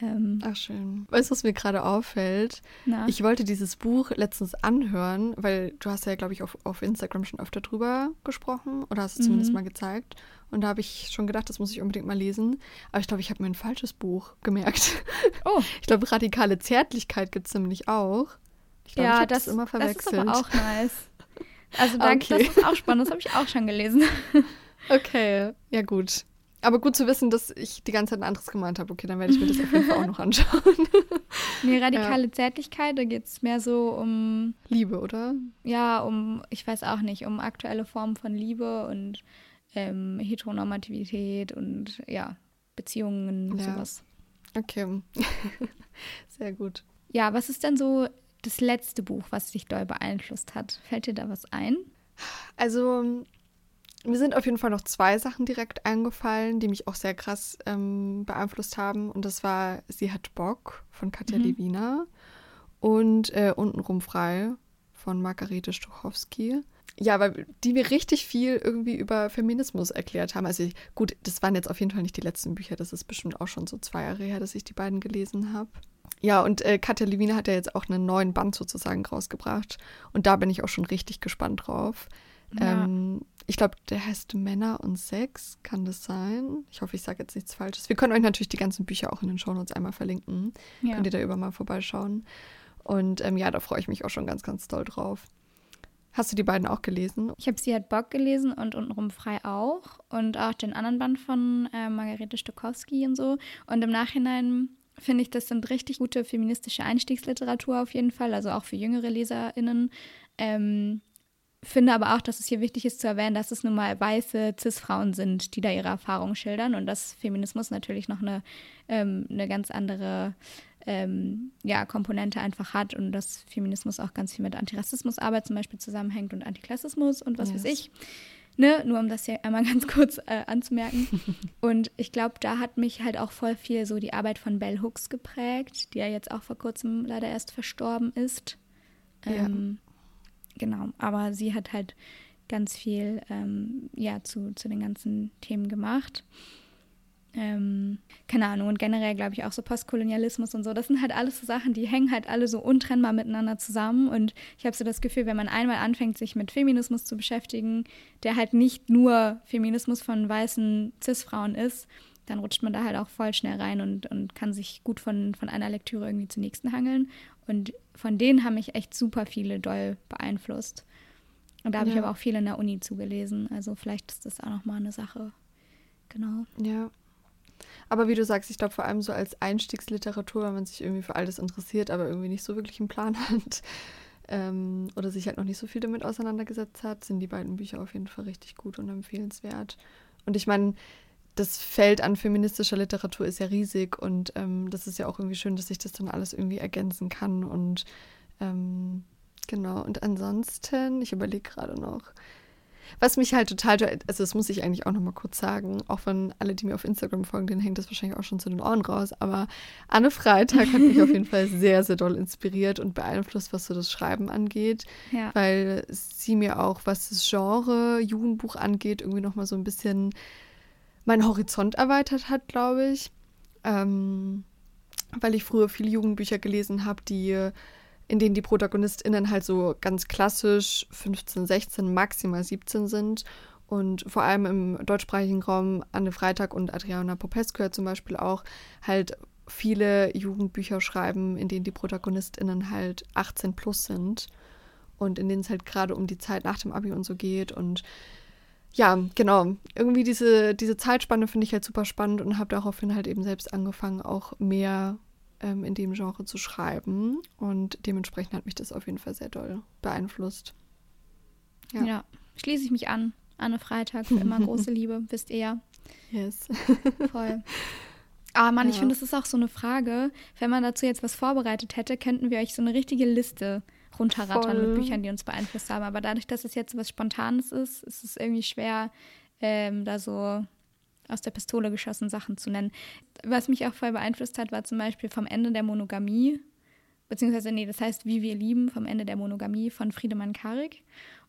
B: Ähm, Ach schön. Weißt du, was mir gerade auffällt? Na? Ich wollte dieses Buch letztens anhören, weil du hast ja, glaube ich, auf, auf Instagram schon öfter drüber gesprochen oder hast es mhm. zumindest mal gezeigt. Und da habe ich schon gedacht, das muss ich unbedingt mal lesen. Aber ich glaube, ich habe mir ein falsches Buch gemerkt. Oh. Ich glaube, radikale Zärtlichkeit gibt es nämlich auch.
A: Ich glaube, ja, ich das, das immer verwechselt. Das ist aber auch nice. Also danke, okay. das ist auch spannend, das habe ich auch schon gelesen.
B: Okay, ja gut. Aber gut zu wissen, dass ich die ganze Zeit ein anderes gemeint habe. Okay, dann werde ich mir das auf jeden Fall auch noch anschauen.
A: Nee, radikale ja. Zärtlichkeit, da geht es mehr so um.
B: Liebe, oder?
A: Ja, um, ich weiß auch nicht, um aktuelle Formen von Liebe und ähm, Heteronormativität und ja, Beziehungen und ja. sowas.
B: Okay. Sehr gut.
A: Ja, was ist denn so das letzte Buch, was dich doll beeinflusst hat? Fällt dir da was ein?
B: Also, mir sind auf jeden Fall noch zwei Sachen direkt eingefallen, die mich auch sehr krass ähm, beeinflusst haben. Und das war Sie hat Bock von Katja mhm. Lewina und äh, Untenrum frei von Margarete Stuchowski. Ja, weil die mir richtig viel irgendwie über Feminismus erklärt haben. Also ich, gut, das waren jetzt auf jeden Fall nicht die letzten Bücher. Das ist bestimmt auch schon so zwei Jahre her, dass ich die beiden gelesen habe. Ja, und äh, Katja Lewina hat ja jetzt auch einen neuen Band sozusagen rausgebracht. Und da bin ich auch schon richtig gespannt drauf. Ja. Ähm, ich glaube, der heißt Männer und Sex, kann das sein? Ich hoffe, ich sage jetzt nichts Falsches. Wir können euch natürlich die ganzen Bücher auch in den Shownotes einmal verlinken. Ja. Könnt ihr da über mal vorbeischauen. Und ähm, ja, da freue ich mich auch schon ganz, ganz doll drauf. Hast du die beiden auch gelesen?
A: Ich habe sie halt Bock gelesen und untenrum frei auch. Und auch den anderen Band von äh, Margarete Stokowski und so. Und im Nachhinein finde ich, das sind richtig gute feministische Einstiegsliteratur auf jeden Fall, also auch für jüngere LeserInnen. Ähm, finde aber auch, dass es hier wichtig ist zu erwähnen, dass es nun mal weiße Cis-Frauen sind, die da ihre Erfahrungen schildern und dass Feminismus natürlich noch eine, ähm, eine ganz andere ähm, ja, Komponente einfach hat und dass Feminismus auch ganz viel mit Antirassismusarbeit zum Beispiel zusammenhängt und Antiklassismus und was yes. weiß ich. Ne? Nur um das hier einmal ganz kurz äh, anzumerken. und ich glaube, da hat mich halt auch voll viel so die Arbeit von Bell Hooks geprägt, die ja jetzt auch vor kurzem leider erst verstorben ist. Ähm, ja. Genau, aber sie hat halt ganz viel ähm, ja, zu, zu den ganzen Themen gemacht ähm, keine Ahnung, und generell glaube ich auch so Postkolonialismus und so, das sind halt alles so Sachen, die hängen halt alle so untrennbar miteinander zusammen. Und ich habe so das Gefühl, wenn man einmal anfängt, sich mit Feminismus zu beschäftigen, der halt nicht nur Feminismus von weißen Cis-Frauen ist, dann rutscht man da halt auch voll schnell rein und, und kann sich gut von, von einer Lektüre irgendwie zur nächsten hangeln. Und von denen haben mich echt super viele doll beeinflusst. Und da habe ja. ich aber auch viel in der Uni zugelesen. Also vielleicht ist das auch nochmal eine Sache. Genau.
B: Ja, aber wie du sagst, ich glaube vor allem so als Einstiegsliteratur, wenn man sich irgendwie für alles interessiert, aber irgendwie nicht so wirklich einen Plan hat ähm, oder sich halt noch nicht so viel damit auseinandergesetzt hat, sind die beiden Bücher auf jeden Fall richtig gut und empfehlenswert. Und ich meine, das Feld an feministischer Literatur ist ja riesig und ähm, das ist ja auch irgendwie schön, dass sich das dann alles irgendwie ergänzen kann und ähm, genau. Und ansonsten, ich überlege gerade noch, was mich halt total, also das muss ich eigentlich auch nochmal kurz sagen, auch wenn alle, die mir auf Instagram folgen, denen hängt das wahrscheinlich auch schon zu den Ohren raus, aber Anne Freitag hat mich auf jeden Fall sehr, sehr doll inspiriert und beeinflusst, was so das Schreiben angeht, ja. weil sie mir auch, was das Genre Jugendbuch angeht, irgendwie nochmal so ein bisschen meinen Horizont erweitert hat, glaube ich. Ähm, weil ich früher viele Jugendbücher gelesen habe, die in denen die ProtagonistInnen halt so ganz klassisch 15, 16, maximal 17 sind. Und vor allem im deutschsprachigen Raum Anne Freitag und Adriana Popescu zum Beispiel auch halt viele Jugendbücher schreiben, in denen die ProtagonistInnen halt 18 plus sind und in denen es halt gerade um die Zeit nach dem Abi und so geht. Und ja, genau. Irgendwie diese, diese Zeitspanne finde ich halt super spannend und habe daraufhin halt eben selbst angefangen, auch mehr ähm, in dem Genre zu schreiben. Und dementsprechend hat mich das auf jeden Fall sehr doll beeinflusst.
A: Ja, ja schließe ich mich an. Anne Freitag, immer große Liebe, wisst ihr ja.
B: Yes.
A: Voll. Aber Mann, ja. ich finde, das ist auch so eine Frage. Wenn man dazu jetzt was vorbereitet hätte, könnten wir euch so eine richtige Liste runterrattern Voll. mit Büchern, die uns beeinflusst haben. Aber dadurch, dass es jetzt was Spontanes ist, ist es irgendwie schwer, ähm, da so aus der Pistole geschossen Sachen zu nennen. Was mich auch voll beeinflusst hat, war zum Beispiel vom Ende der Monogamie, beziehungsweise, nee, das heißt Wie wir lieben, vom Ende der Monogamie von Friedemann Karik.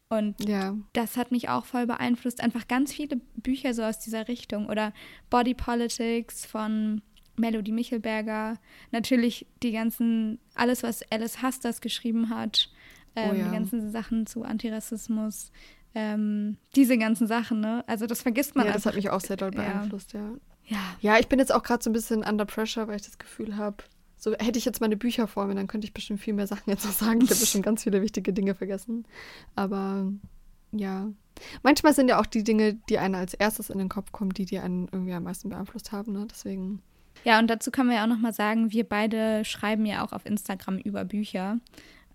A: Und ja. das hat mich auch voll beeinflusst. Einfach ganz viele Bücher so aus dieser Richtung. Oder Body Politics von Melody Michelberger. Natürlich die ganzen, alles, was Alice Hasters geschrieben hat. Oh ähm, oh ja. Die ganzen Sachen zu Antirassismus. Ähm, diese ganzen Sachen, ne? Also das vergisst man
B: Ja, das hat mich auch sehr doll beeinflusst, ja. Ja, ja. ja ich bin jetzt auch gerade so ein bisschen under pressure, weil ich das Gefühl habe, so hätte ich jetzt meine Bücher vor mir, dann könnte ich bestimmt viel mehr Sachen jetzt noch sagen. Ich habe bestimmt ganz viele wichtige Dinge vergessen. Aber ja. Manchmal sind ja auch die Dinge, die einem als erstes in den Kopf kommen, die, die einen irgendwie am meisten beeinflusst haben, ne? Deswegen.
A: Ja, und dazu können wir ja auch nochmal sagen, wir beide schreiben ja auch auf Instagram über Bücher.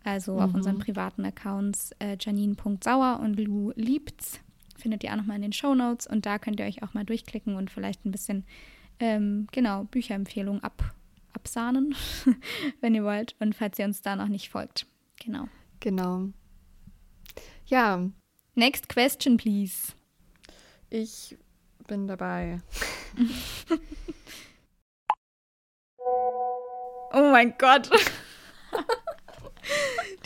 A: Also mhm. auf unseren mhm. privaten Accounts äh, janine.sauer und Lu Liebt's. Findet ihr auch nochmal in den Show Notes und da könnt ihr euch auch mal durchklicken und vielleicht ein bisschen, ähm, genau, Bücherempfehlungen ab, absahnen, wenn ihr wollt. Und falls ihr uns da noch nicht folgt. Genau.
B: Genau. Ja.
A: Next question, please.
B: Ich bin dabei.
A: oh mein Gott.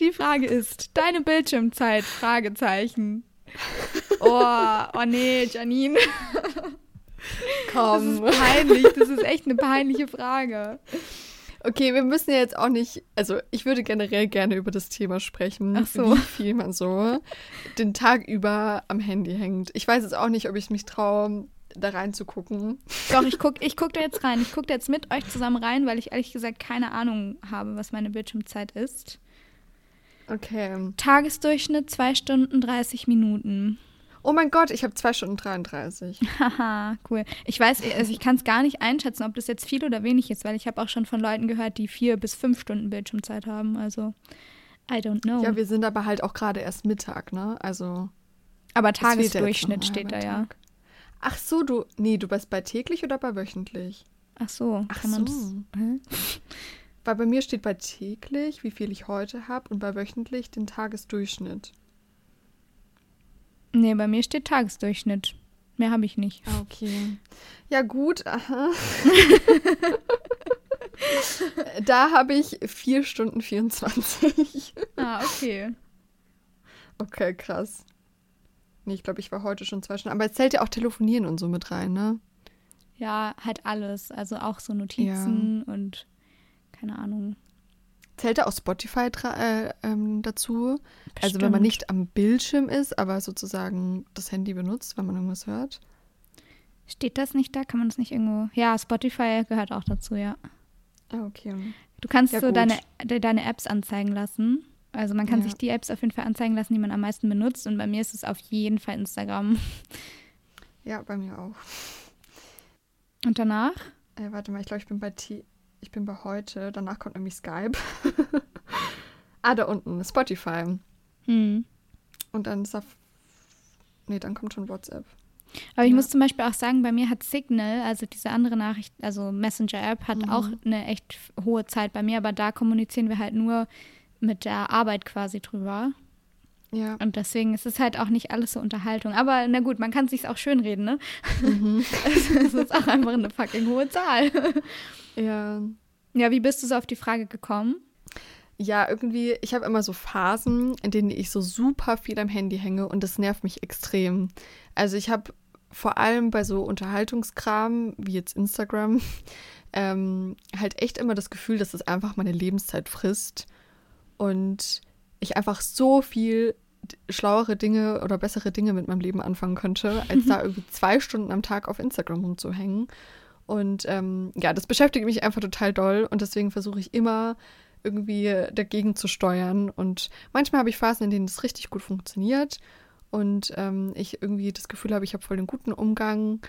A: Die Frage ist, deine Bildschirmzeit? Fragezeichen. Oh, oh nee, Janine.
B: Komm.
A: Das ist peinlich. Das ist echt eine peinliche Frage.
B: Okay, wir müssen ja jetzt auch nicht, also ich würde generell gerne über das Thema sprechen,
A: Ach so.
B: wie viel man so den Tag über am Handy hängt. Ich weiß jetzt auch nicht, ob ich mich traue, da reinzugucken.
A: Doch, ich gucke ich guck da jetzt rein. Ich gucke da jetzt mit euch zusammen rein, weil ich ehrlich gesagt keine Ahnung habe, was meine Bildschirmzeit ist.
B: Okay.
A: Tagesdurchschnitt 2 Stunden 30 Minuten.
B: Oh mein Gott, ich habe 2 Stunden 33.
A: Haha, cool. Ich weiß, also ich kann es gar nicht einschätzen, ob das jetzt viel oder wenig ist, weil ich habe auch schon von Leuten gehört, die vier bis fünf Stunden Bildschirmzeit haben. Also I don't know.
B: Ja, wir sind aber halt auch gerade erst Mittag, ne? Also.
A: Aber Tagesdurchschnitt steht da ja.
B: Ach so, du. Nee, du bist bei täglich oder bei wöchentlich?
A: Ach so,
B: Ach
A: kann man
B: so.
A: das. Hä?
B: Weil bei mir steht bei täglich, wie viel ich heute habe, und bei wöchentlich den Tagesdurchschnitt.
A: Nee, bei mir steht Tagesdurchschnitt. Mehr habe ich nicht.
B: Ah, okay. Ja, gut. Aha. da habe ich 4 Stunden 24.
A: Ah, okay.
B: Okay, krass. Nee, ich glaube, ich war heute schon zwei Stunden. Aber es zählt ja auch Telefonieren und so mit rein, ne?
A: Ja, halt alles. Also auch so Notizen und keine Ahnung.
B: Zählt da auch Spotify äh, ähm, dazu? Also wenn man
A: Bestimmt.
B: nicht am Bildschirm ist, aber sozusagen das Handy benutzt, wenn man irgendwas hört.
A: Steht das nicht da? Kann man das nicht irgendwo. Ja, Spotify gehört auch dazu, ja.
B: Ah, okay.
A: Du kannst
B: Ja,
A: so
B: gut.
A: deine, de, deine Apps anzeigen lassen. Also man kann
B: Ja.
A: sich die Apps auf jeden Fall anzeigen lassen, die man am meisten benutzt. Und bei mir ist es auf jeden Fall Instagram.
B: Ja, bei mir auch.
A: Und danach?
B: Äh, warte mal, ich glaube, ich bin bei T ich bin bei heute. Danach kommt nämlich Skype. ah, da unten, Spotify.
A: Hm.
B: Und dann ist da. Nee, dann kommt schon WhatsApp.
A: Aber ich
B: Ja.
A: muss zum Beispiel auch sagen, bei mir hat Signal, also diese andere Nachricht, also Messenger-App, hat
B: Mhm.
A: auch eine echt hohe Zeit bei mir, aber da kommunizieren wir halt nur mit der Arbeit quasi drüber.
B: Ja.
A: Und deswegen ist es halt auch nicht alles so Unterhaltung. Aber na gut, man kann sich auch schönreden, ne?
B: Mhm.
A: Es ist auch einfach eine fucking hohe Zahl.
B: ja.
A: Ja, wie bist du so auf die Frage gekommen?
B: Ja, irgendwie, ich habe immer so Phasen, in denen ich so super viel am Handy hänge und das nervt mich extrem. Also ich habe vor allem bei so Unterhaltungskram, wie jetzt Instagram, ähm, halt echt immer das Gefühl, dass es einfach meine Lebenszeit frisst und ich einfach so viel schlauere Dinge oder bessere Dinge mit meinem Leben anfangen könnte, als da irgendwie zwei Stunden am Tag auf Instagram rumzuhängen. Und ähm, ja, das beschäftigt mich einfach total doll und deswegen versuche ich immer irgendwie dagegen zu steuern. Und manchmal habe ich Phasen, in denen es richtig gut funktioniert und ähm, ich irgendwie das Gefühl habe, ich habe voll den guten Umgang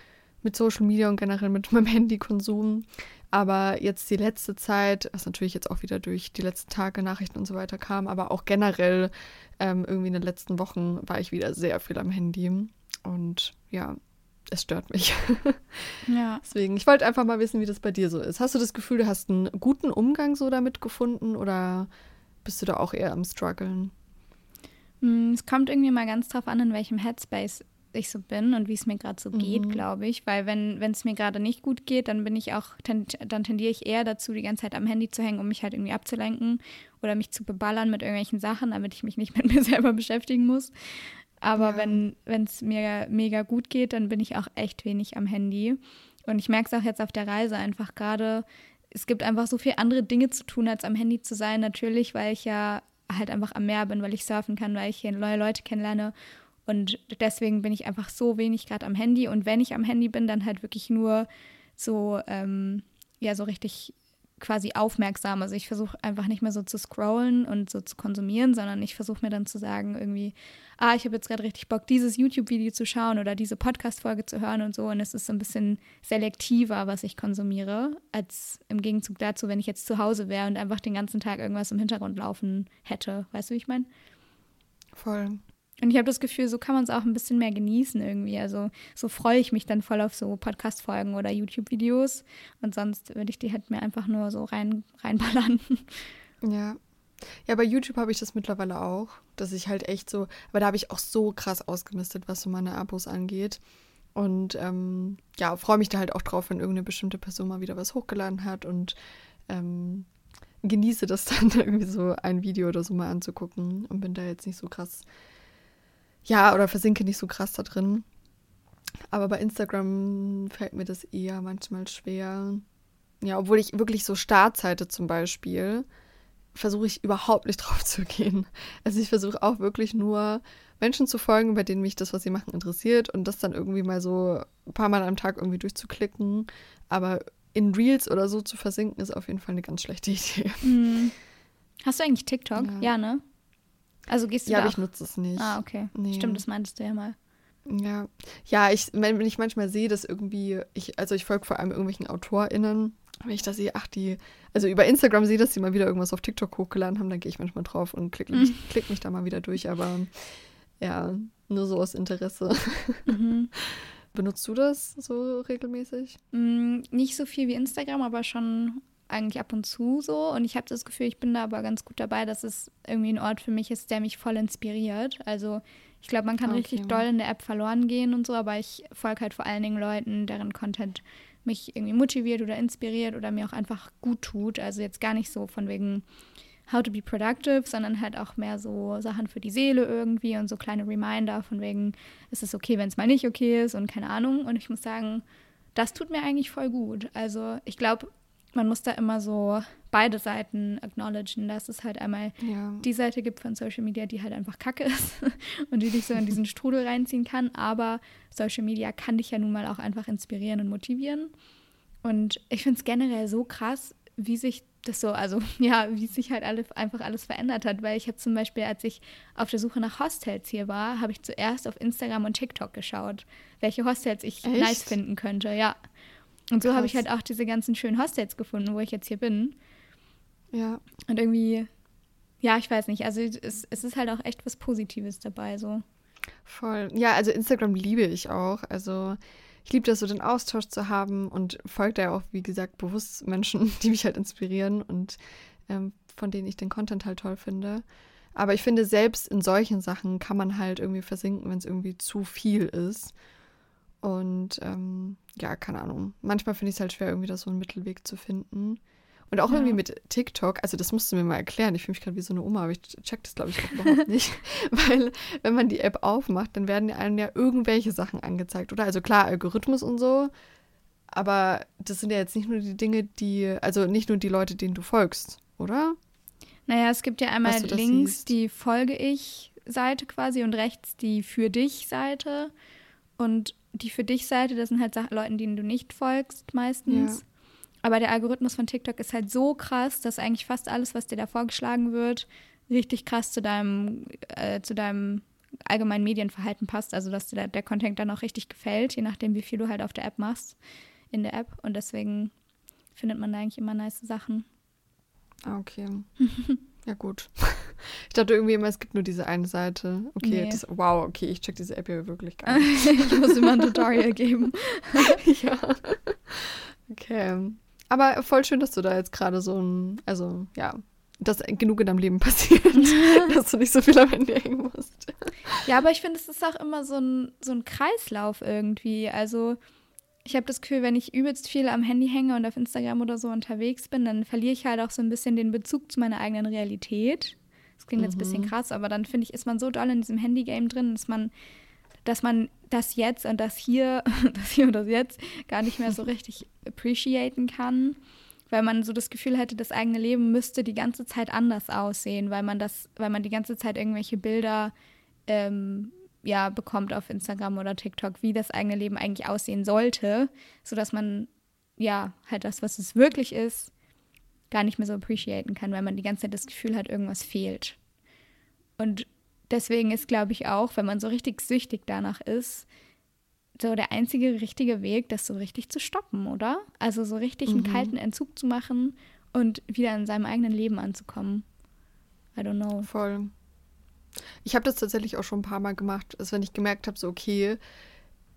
B: mit Social Media und generell mit meinem Handykonsum. Aber jetzt die letzte Zeit, was natürlich jetzt auch wieder durch die letzten Tage Nachrichten und so weiter kam, aber auch generell ähm, irgendwie in den letzten Wochen war ich wieder sehr viel am Handy. Und ja, es stört mich.
A: Ja.
B: Deswegen, ich wollte einfach mal wissen, wie das bei dir so ist. Hast du das Gefühl, du hast einen guten Umgang so damit gefunden oder bist du da auch eher am struggeln?
A: Hm, Es kommt irgendwie mal ganz drauf an, in welchem Headspace ich so bin und wie es mir gerade so geht,
B: Mhm.
A: glaube ich. Weil wenn wenn es mir gerade nicht gut geht, dann bin ich auch, ten, dann tendiere ich eher dazu, die ganze Zeit am Handy zu hängen, um mich halt irgendwie abzulenken oder mich zu beballern mit irgendwelchen Sachen, damit ich mich nicht mit mir selber beschäftigen muss. Aber
B: Ja.
A: wenn es mir mega gut geht, dann bin ich auch echt wenig am Handy. Und ich merke es auch jetzt auf der Reise einfach gerade, es gibt einfach so viele andere Dinge zu tun, als am Handy zu sein. Natürlich, weil ich ja halt einfach am Meer bin, weil ich surfen kann, weil ich hier neue Leute kennenlerne. Und deswegen bin ich einfach so wenig gerade am Handy. Und wenn ich am Handy bin, dann halt wirklich nur so, ähm, ja, so richtig quasi aufmerksam. Also ich versuche einfach nicht mehr so zu scrollen und so zu konsumieren, sondern ich versuche mir dann zu sagen, irgendwie, ah, ich habe jetzt gerade richtig Bock, dieses YouTube-Video zu schauen oder diese Podcast-Folge zu hören und so. Und es ist so ein bisschen selektiver, was ich konsumiere, als im Gegenzug dazu, wenn ich jetzt zu Hause wäre und einfach den ganzen Tag irgendwas im Hintergrund laufen hätte. Weißt du, wie ich meine?
B: Voll.
A: Und ich habe das Gefühl, so kann man es auch ein bisschen mehr genießen irgendwie. Also so freue ich mich dann voll auf so Podcast-Folgen oder YouTube-Videos. Und sonst würde ich die halt mir einfach nur so rein, reinballern.
B: Ja. Ja, bei YouTube habe ich das mittlerweile auch, dass ich halt echt so, aber da habe ich auch so krass ausgemistet, was so meine Abos angeht. Und ähm, ja, freue mich da halt auch drauf, wenn irgendeine bestimmte Person mal wieder was hochgeladen hat und ähm, genieße das dann irgendwie so ein Video oder so mal anzugucken und bin da jetzt nicht so krass, ja, oder versinke nicht so krass da drin. Aber bei Instagram fällt mir das eher manchmal schwer. Ja, obwohl ich wirklich so Startseite zum Beispiel versuche ich überhaupt nicht drauf zu gehen. Also ich versuche auch wirklich nur Menschen zu folgen, bei denen mich das, was sie machen, interessiert und das dann irgendwie mal so ein paar Mal am Tag irgendwie durchzuklicken. Aber in Reels oder so zu versinken, ist auf jeden Fall eine ganz schlechte Idee.
A: Hm. Hast du eigentlich TikTok?
B: Ja.
A: Ja, ne? Also gehst du
B: Ja,
A: da
B: aber
A: auch?
B: ich nutze es nicht.
A: Ah, okay.
B: Nee.
A: Stimmt, das meintest du ja mal.
B: Ja, ja, ich, wenn wenn ich manchmal sehe, dass irgendwie, ich, also ich folge vor allem irgendwelchen AutorInnen wenn ich da sehe, ach, die, also über Instagram sehe, dass sie mal wieder irgendwas auf TikTok hochgeladen haben, dann gehe ich manchmal drauf und klicke mich, mhm. klick mich da mal wieder durch, aber ja, nur so aus Interesse. Mhm. Benutzt du das so regelmäßig?
A: Mm, nicht so viel wie Instagram, aber schon eigentlich ab und zu so. Und ich habe das Gefühl, ich bin da aber ganz gut dabei, dass es irgendwie ein Ort für mich ist, der mich voll inspiriert. Also ich glaube, man kann okay. richtig doll in der App verloren gehen und so, aber ich folge halt vor allen Dingen Leuten, deren Content mich irgendwie motiviert oder inspiriert oder mir auch einfach gut tut. Also jetzt gar nicht so von wegen How to be productive, sondern halt auch mehr so Sachen für die Seele irgendwie und so kleine Reminder von wegen, ist es okay, wenn es mal nicht okay ist und keine Ahnung. Und ich muss sagen, das tut mir eigentlich voll gut. Also ich glaube, man muss da immer so beide Seiten acknowledgen, dass es halt einmal ja. die Seite gibt von Social Media, die halt einfach kacke ist und die dich so in diesen Strudel reinziehen kann. Aber Social Media kann dich ja nun mal auch einfach inspirieren und motivieren. Und ich finde es generell so krass, wie sich das so, also ja, wie sich halt alle, einfach alles verändert hat. Weil ich habe zum Beispiel, als ich auf der Suche nach Hostels hier war, habe ich zuerst auf Instagram und TikTok geschaut, welche Hostels ich Echt? nice finden könnte, ja. Und so habe ich halt auch diese ganzen schönen Hostels gefunden, wo ich jetzt hier bin.
B: Ja.
A: Und irgendwie, ja, ich weiß nicht, also es, es ist halt auch echt was Positives dabei, so.
B: Voll. Ja, also Instagram liebe ich auch. Also ich liebe das so, den Austausch zu haben und folge da auch, wie gesagt, bewusst Menschen, die mich halt inspirieren und ähm, von denen ich den Content halt toll finde. Aber ich finde, selbst in solchen Sachen kann man halt irgendwie versinken, wenn es irgendwie zu viel ist. Und ähm, ja, keine Ahnung. Manchmal finde ich es halt schwer, irgendwie da so einen Mittelweg zu finden. Und auch ja. irgendwie mit TikTok, also das musst du mir mal erklären. Ich fühle mich gerade wie so eine Oma, aber ich check das, glaube ich, überhaupt nicht. Weil, wenn man die App aufmacht, dann werden einem ja irgendwelche Sachen angezeigt, oder? Also klar, Algorithmus und so, aber das sind ja jetzt nicht nur die Dinge, die, also nicht nur die Leute, denen du folgst, oder?
A: Naja, es gibt ja einmal links siehst. die Folge ich Seite quasi und rechts die für dich Seite. Und die für dich Seite, das sind halt Leute, denen du nicht folgst meistens. Ja. Aber der Algorithmus von TikTok ist halt so krass, dass eigentlich fast alles, was dir da vorgeschlagen wird, richtig krass zu deinem, äh, zu deinem allgemeinen Medienverhalten passt. Also, dass dir der, der Content dann auch richtig gefällt, je nachdem, wie viel du halt auf der App machst, in der App. Und deswegen findet man da eigentlich immer nice Sachen.
B: Ah, okay. ja, gut. Ich dachte irgendwie immer, es gibt nur diese eine Seite. Okay, nee. das, wow, okay, ich check diese App ja wirklich gar nicht.
A: ich muss immer ein Tutorial geben.
B: ja. Okay. Aber voll schön, dass du da jetzt gerade so ein, also ja, dass genug in deinem Leben passiert, dass du nicht so viel am Handy hängen musst.
A: Ja, aber ich finde, es ist auch immer so ein, so ein Kreislauf irgendwie. Also ich habe das Gefühl, wenn ich übelst viel am Handy hänge und auf Instagram oder so unterwegs bin, dann verliere ich halt auch so ein bisschen den Bezug zu meiner eigenen Realität. Das klingt mhm. jetzt ein bisschen mhm. krass, aber dann finde ich, ist man so doll in diesem Handy-Game drin, dass man dass man das jetzt und das hier, das hier und das jetzt gar nicht mehr so richtig appreciaten kann, weil man so das Gefühl hätte, das eigene Leben müsste die ganze Zeit anders aussehen, weil man das, weil man die ganze Zeit irgendwelche Bilder ähm, ja, bekommt auf Instagram oder TikTok, wie das eigene Leben eigentlich aussehen sollte, sodass man ja halt das, was es wirklich ist, gar nicht mehr so appreciaten kann, weil man die ganze Zeit das Gefühl hat, irgendwas fehlt. Und deswegen ist, glaube ich, auch, wenn man so richtig süchtig danach ist, so der einzige richtige Weg, das so richtig zu stoppen, oder? Also so richtig mhm. einen kalten Entzug zu machen und wieder in seinem eigenen Leben anzukommen. I don't know.
B: Voll. Ich habe das tatsächlich auch schon ein paar Mal gemacht, also wenn ich gemerkt habe, so okay,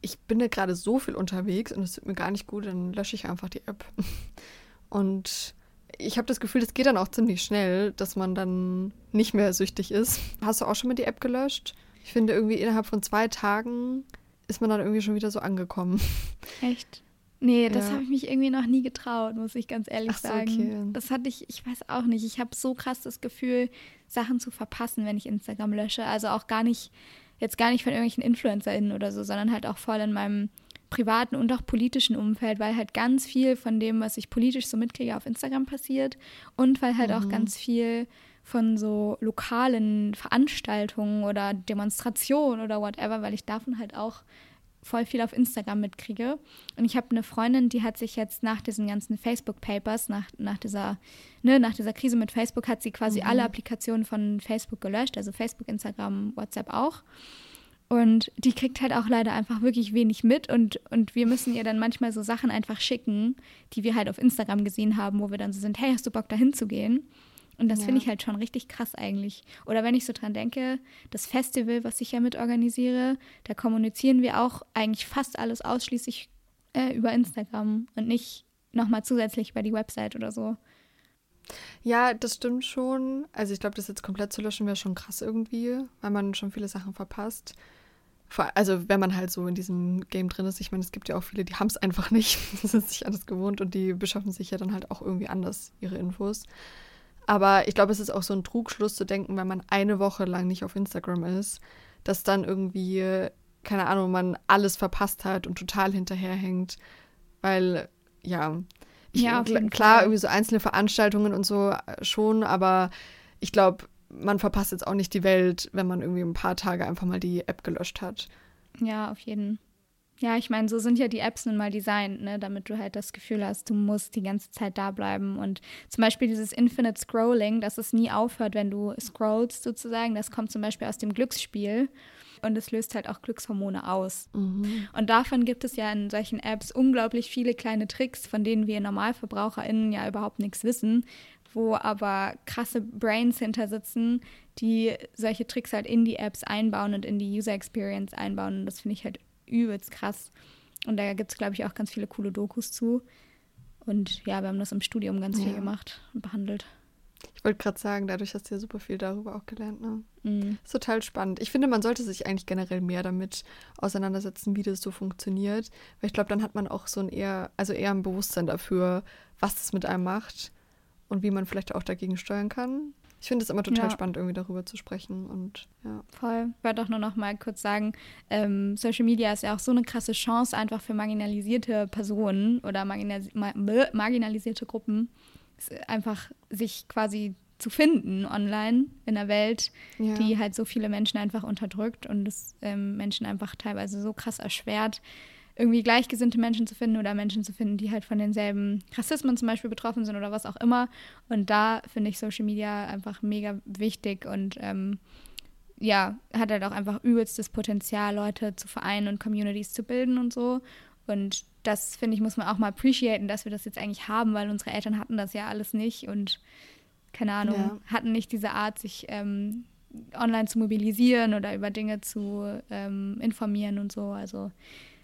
B: ich bin da gerade so viel unterwegs und es tut mir gar nicht gut, dann lösche ich einfach die App. Und ich habe das Gefühl, das geht dann auch ziemlich schnell, dass man dann nicht mehr süchtig ist. Hast du auch schon mal die App gelöscht? Ich finde, irgendwie innerhalb von zwei Tagen ist man dann irgendwie schon wieder so angekommen.
A: Echt? Nee, das ja. habe ich mich irgendwie noch nie getraut, muss ich ganz ehrlich so, sagen. Okay. Das hatte ich, ich weiß auch nicht. Ich habe so krass das Gefühl, Sachen zu verpassen, wenn ich Instagram lösche. Also auch gar nicht, jetzt gar nicht von irgendwelchen InfluencerInnen oder so, sondern halt auch voll in meinem privaten und auch politischen Umfeld, weil halt ganz viel von dem, was ich politisch so mitkriege, auf Instagram passiert und weil halt mhm. auch ganz viel von so lokalen Veranstaltungen oder Demonstrationen oder whatever, weil ich davon halt auch voll viel auf Instagram mitkriege. Und ich habe eine Freundin, die hat sich jetzt nach diesen ganzen Facebook-Papers, nach, nach, dieser, ne, nach dieser Krise mit Facebook, hat sie quasi mhm. alle Applikationen von Facebook gelöscht, also Facebook, Instagram, WhatsApp auch. Und die kriegt halt auch leider einfach wirklich wenig mit und, und wir müssen ihr dann manchmal so Sachen einfach schicken, die wir halt auf Instagram gesehen haben, wo wir dann so sind, hey, hast du Bock dahin zu gehen? Und das ja. finde ich halt schon richtig krass eigentlich. Oder wenn ich so dran denke, das Festival, was ich ja mit organisiere, da kommunizieren wir auch eigentlich fast alles ausschließlich äh, über Instagram und nicht nochmal zusätzlich über die Website oder so.
B: Ja, das stimmt schon. Also ich glaube, das jetzt komplett zu löschen wäre schon krass irgendwie, weil man schon viele Sachen verpasst. Also wenn man halt so in diesem Game drin ist. Ich meine, es gibt ja auch viele, die haben es einfach nicht. Die sind sich alles gewohnt und die beschaffen sich ja dann halt auch irgendwie anders ihre Infos. Aber ich glaube, es ist auch so ein Trugschluss zu denken, wenn man eine Woche lang nicht auf Instagram ist, dass dann irgendwie, keine Ahnung, man alles verpasst hat und total hinterherhängt. Weil, ja, ich, ja klar, irgendwie so einzelne Veranstaltungen und so äh, schon, aber ich glaube, man verpasst jetzt auch nicht die Welt, wenn man irgendwie ein paar Tage einfach mal die App gelöscht hat.
A: Ja, auf jeden Fall. Ja, ich meine, so sind ja die Apps nun mal designt, ne, damit du halt das Gefühl hast, du musst die ganze Zeit da bleiben. Und zum Beispiel dieses Infinite Scrolling, dass es nie aufhört, wenn du scrollst sozusagen, das kommt zum Beispiel aus dem Glücksspiel und es löst halt auch Glückshormone aus. Mhm. Und davon gibt es ja in solchen Apps unglaublich viele kleine Tricks, von denen wir NormalverbraucherInnen ja überhaupt nichts wissen, wo aber krasse Brains hinter sitzen, die solche Tricks halt in die Apps einbauen und in die User Experience einbauen. Und das finde ich halt übelst krass. Und da gibt es, glaube ich, auch ganz viele coole Dokus zu. Und ja, wir haben das im Studium ganz ja. viel gemacht und behandelt.
B: Ich wollte gerade sagen, dadurch hast du ja super viel darüber auch gelernt. Ne? Mhm. Ist total spannend. Ich finde, man sollte sich eigentlich generell mehr damit auseinandersetzen, wie das so funktioniert. Weil ich glaube, dann hat man auch so ein eher, also eher ein Bewusstsein dafür, was das mit einem macht und wie man vielleicht auch dagegen steuern kann. Ich finde es immer total ja. spannend, irgendwie darüber zu sprechen. Und ja.
A: Voll. Ich wollte auch nur noch mal kurz sagen, ähm, Social Media ist ja auch so eine krasse Chance einfach für marginalisierte Personen oder marginalis marginalisierte Gruppen, einfach sich quasi zu finden online in der Welt, ja. die halt so viele Menschen einfach unterdrückt und es ähm, Menschen einfach teilweise so krass erschwert, irgendwie gleichgesinnte Menschen zu finden oder Menschen zu finden, die halt von denselben Rassismen zum Beispiel betroffen sind oder was auch immer. Und da finde ich Social Media einfach mega wichtig und ähm, ja, hat halt auch einfach übelstes Potenzial, Leute zu vereinen und Communities zu bilden und so. Und das, finde ich, muss man auch mal appreciaten, dass wir das jetzt eigentlich haben, weil unsere Eltern hatten das ja alles nicht und keine Ahnung, ja. hatten nicht diese Art, sich ähm, online zu mobilisieren oder über Dinge zu ähm, informieren und so. Also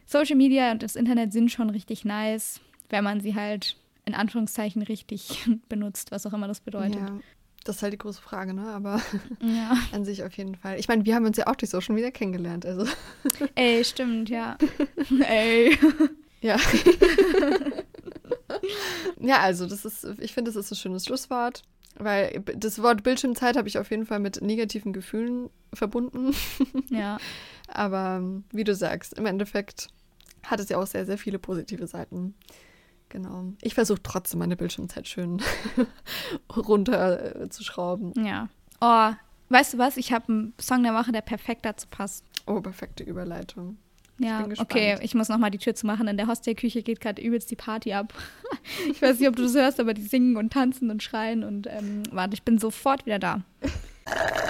A: Social Media und das Internet sind schon richtig nice, wenn man sie halt in Anführungszeichen richtig benutzt, was auch immer das bedeutet.
B: Ja, das ist halt die große Frage, ne? Aber ja. an sich auf jeden Fall. Ich meine, wir haben uns ja auch durch Social Media kennengelernt, also.
A: Ey, stimmt, ja. Ey.
B: Ja. ja, also das ist, ich finde, das ist ein schönes Schlusswort. Weil das Wort Bildschirmzeit habe ich auf jeden Fall mit negativen Gefühlen verbunden.
A: Ja.
B: Aber wie du sagst, im Endeffekt hat es ja auch sehr, sehr viele positive Seiten. Genau. Ich versuche trotzdem meine Bildschirmzeit schön runterzuschrauben.
A: Äh, ja. Oh, weißt du was? Ich habe einen Song der Woche, der perfekt dazu passt.
B: Oh, perfekte Überleitung.
A: Ja, ich okay, ich muss nochmal die Tür zu machen. In der Hostelküche geht gerade übelst die Party ab. ich weiß nicht, ob du das hörst, aber die singen und tanzen und schreien und ähm, warte, ich bin sofort wieder da.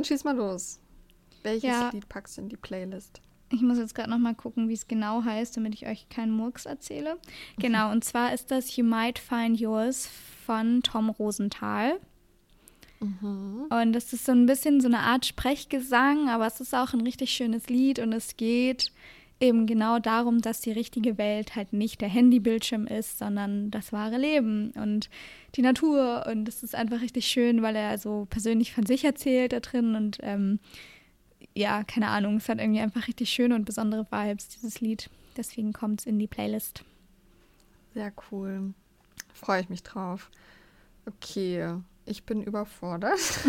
B: Dann schieß mal los. Welches ja. Lied packst du in die Playlist?
A: Ich muss jetzt gerade nochmal gucken, wie es genau heißt, damit ich euch keinen Murks erzähle. Genau, und zwar ist das You Might Find Yours von Tom Rosenthal. Mhm. Und das ist so ein bisschen so eine Art Sprechgesang, aber es ist auch ein richtig schönes Lied und es geht eben genau darum, dass die richtige Welt halt nicht der Handybildschirm ist, sondern das wahre Leben und die Natur. Und es ist einfach richtig schön, weil er so persönlich von sich erzählt da drin und ähm, ja, keine Ahnung, es hat irgendwie einfach richtig schöne und besondere Vibes, dieses Lied. Deswegen kommt es in die Playlist.
B: Sehr cool. Freue ich mich drauf. Okay, ich bin überfordert.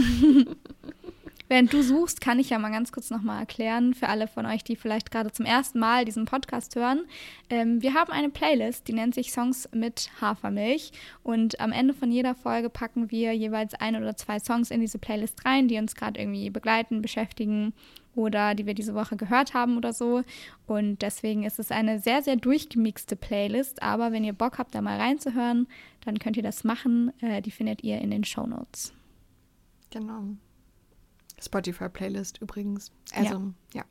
A: Während du suchst, kann ich ja mal ganz kurz nochmal erklären, für alle von euch, die vielleicht gerade zum ersten Mal diesen Podcast hören. Ähm, wir haben eine Playlist, die nennt sich Songs mit Hafermilch. Und am Ende von jeder Folge packen wir jeweils ein oder zwei Songs in diese Playlist rein, die uns gerade irgendwie begleiten, beschäftigen oder die wir diese Woche gehört haben oder so. Und deswegen ist es eine sehr, sehr durchgemixte Playlist. Aber wenn ihr Bock habt, da mal reinzuhören, dann könnt ihr das machen. Äh, die findet ihr in den Show Notes.
B: Genau. Spotify-Playlist übrigens. Also, ja. ja.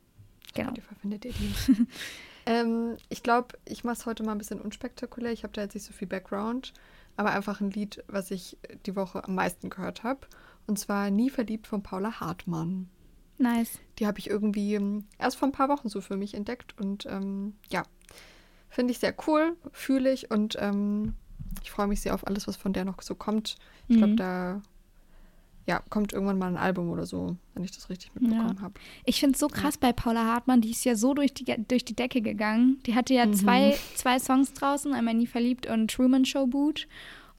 A: Genau.
B: Spotify findet ihr die. ähm, ich glaube, ich mache es heute mal ein bisschen unspektakulär. Ich habe da jetzt nicht so viel Background, aber einfach ein Lied, was ich die Woche am meisten gehört habe. Und zwar Nie verliebt von Paula Hartmann.
A: Nice.
B: Die habe ich irgendwie ähm, erst vor ein paar Wochen so für mich entdeckt und ähm, ja, finde ich sehr cool, fühle ich und ähm, ich freue mich sehr auf alles, was von der noch so kommt. Ich glaube, mhm. da ja, kommt irgendwann mal ein Album oder so, wenn ich das richtig mitbekommen ja. habe.
A: Ich finde es so krass bei Paula Hartmann, die ist ja so durch die, durch die Decke gegangen. Die hatte ja mhm. zwei, zwei Songs draußen, einmal Nie verliebt und Truman Show Boot.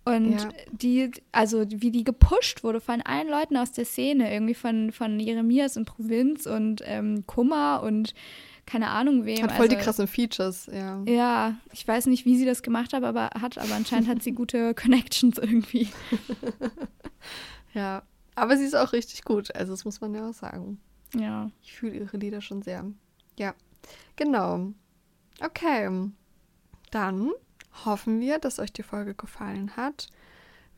A: Und ja. die, also wie die gepusht wurde von allen Leuten aus der Szene, irgendwie von, von Jeremias und Provinz und ähm, Kummer und keine Ahnung wem.
B: Hat voll also, die krassen Features, ja.
A: Ja, ich weiß nicht, wie sie das gemacht hat, aber hat, aber anscheinend hat sie gute Connections irgendwie.
B: ja, aber sie ist auch richtig gut, also das muss man ja auch sagen.
A: Ja.
B: Ich fühle ihre Lieder schon sehr. Ja, genau. Okay, dann hoffen wir, dass euch die Folge gefallen hat.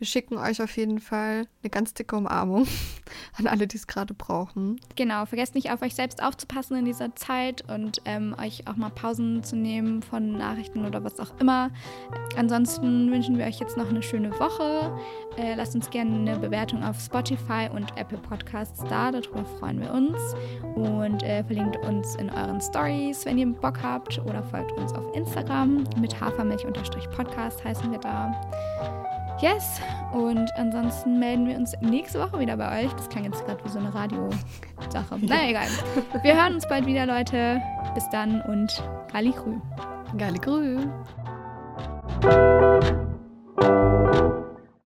B: Wir schicken euch auf jeden Fall eine ganz dicke Umarmung an alle, die es gerade brauchen.
A: Genau, vergesst nicht auf euch selbst aufzupassen in dieser Zeit und ähm, euch auch mal Pausen zu nehmen von Nachrichten oder was auch immer. Ansonsten wünschen wir euch jetzt noch eine schöne Woche. Äh, lasst uns gerne eine Bewertung auf Spotify und Apple Podcasts da, darüber freuen wir uns. Und äh, verlinkt uns in euren Stories, wenn ihr Bock habt, oder folgt uns auf Instagram mit Hafermilch-Podcast heißen wir da. Yes, und ansonsten melden wir uns nächste Woche wieder bei euch. Das klang jetzt gerade wie so eine Radiosache. Na naja, egal. Wir hören uns bald wieder, Leute. Bis dann und Galli Grü.
B: Galli Grü.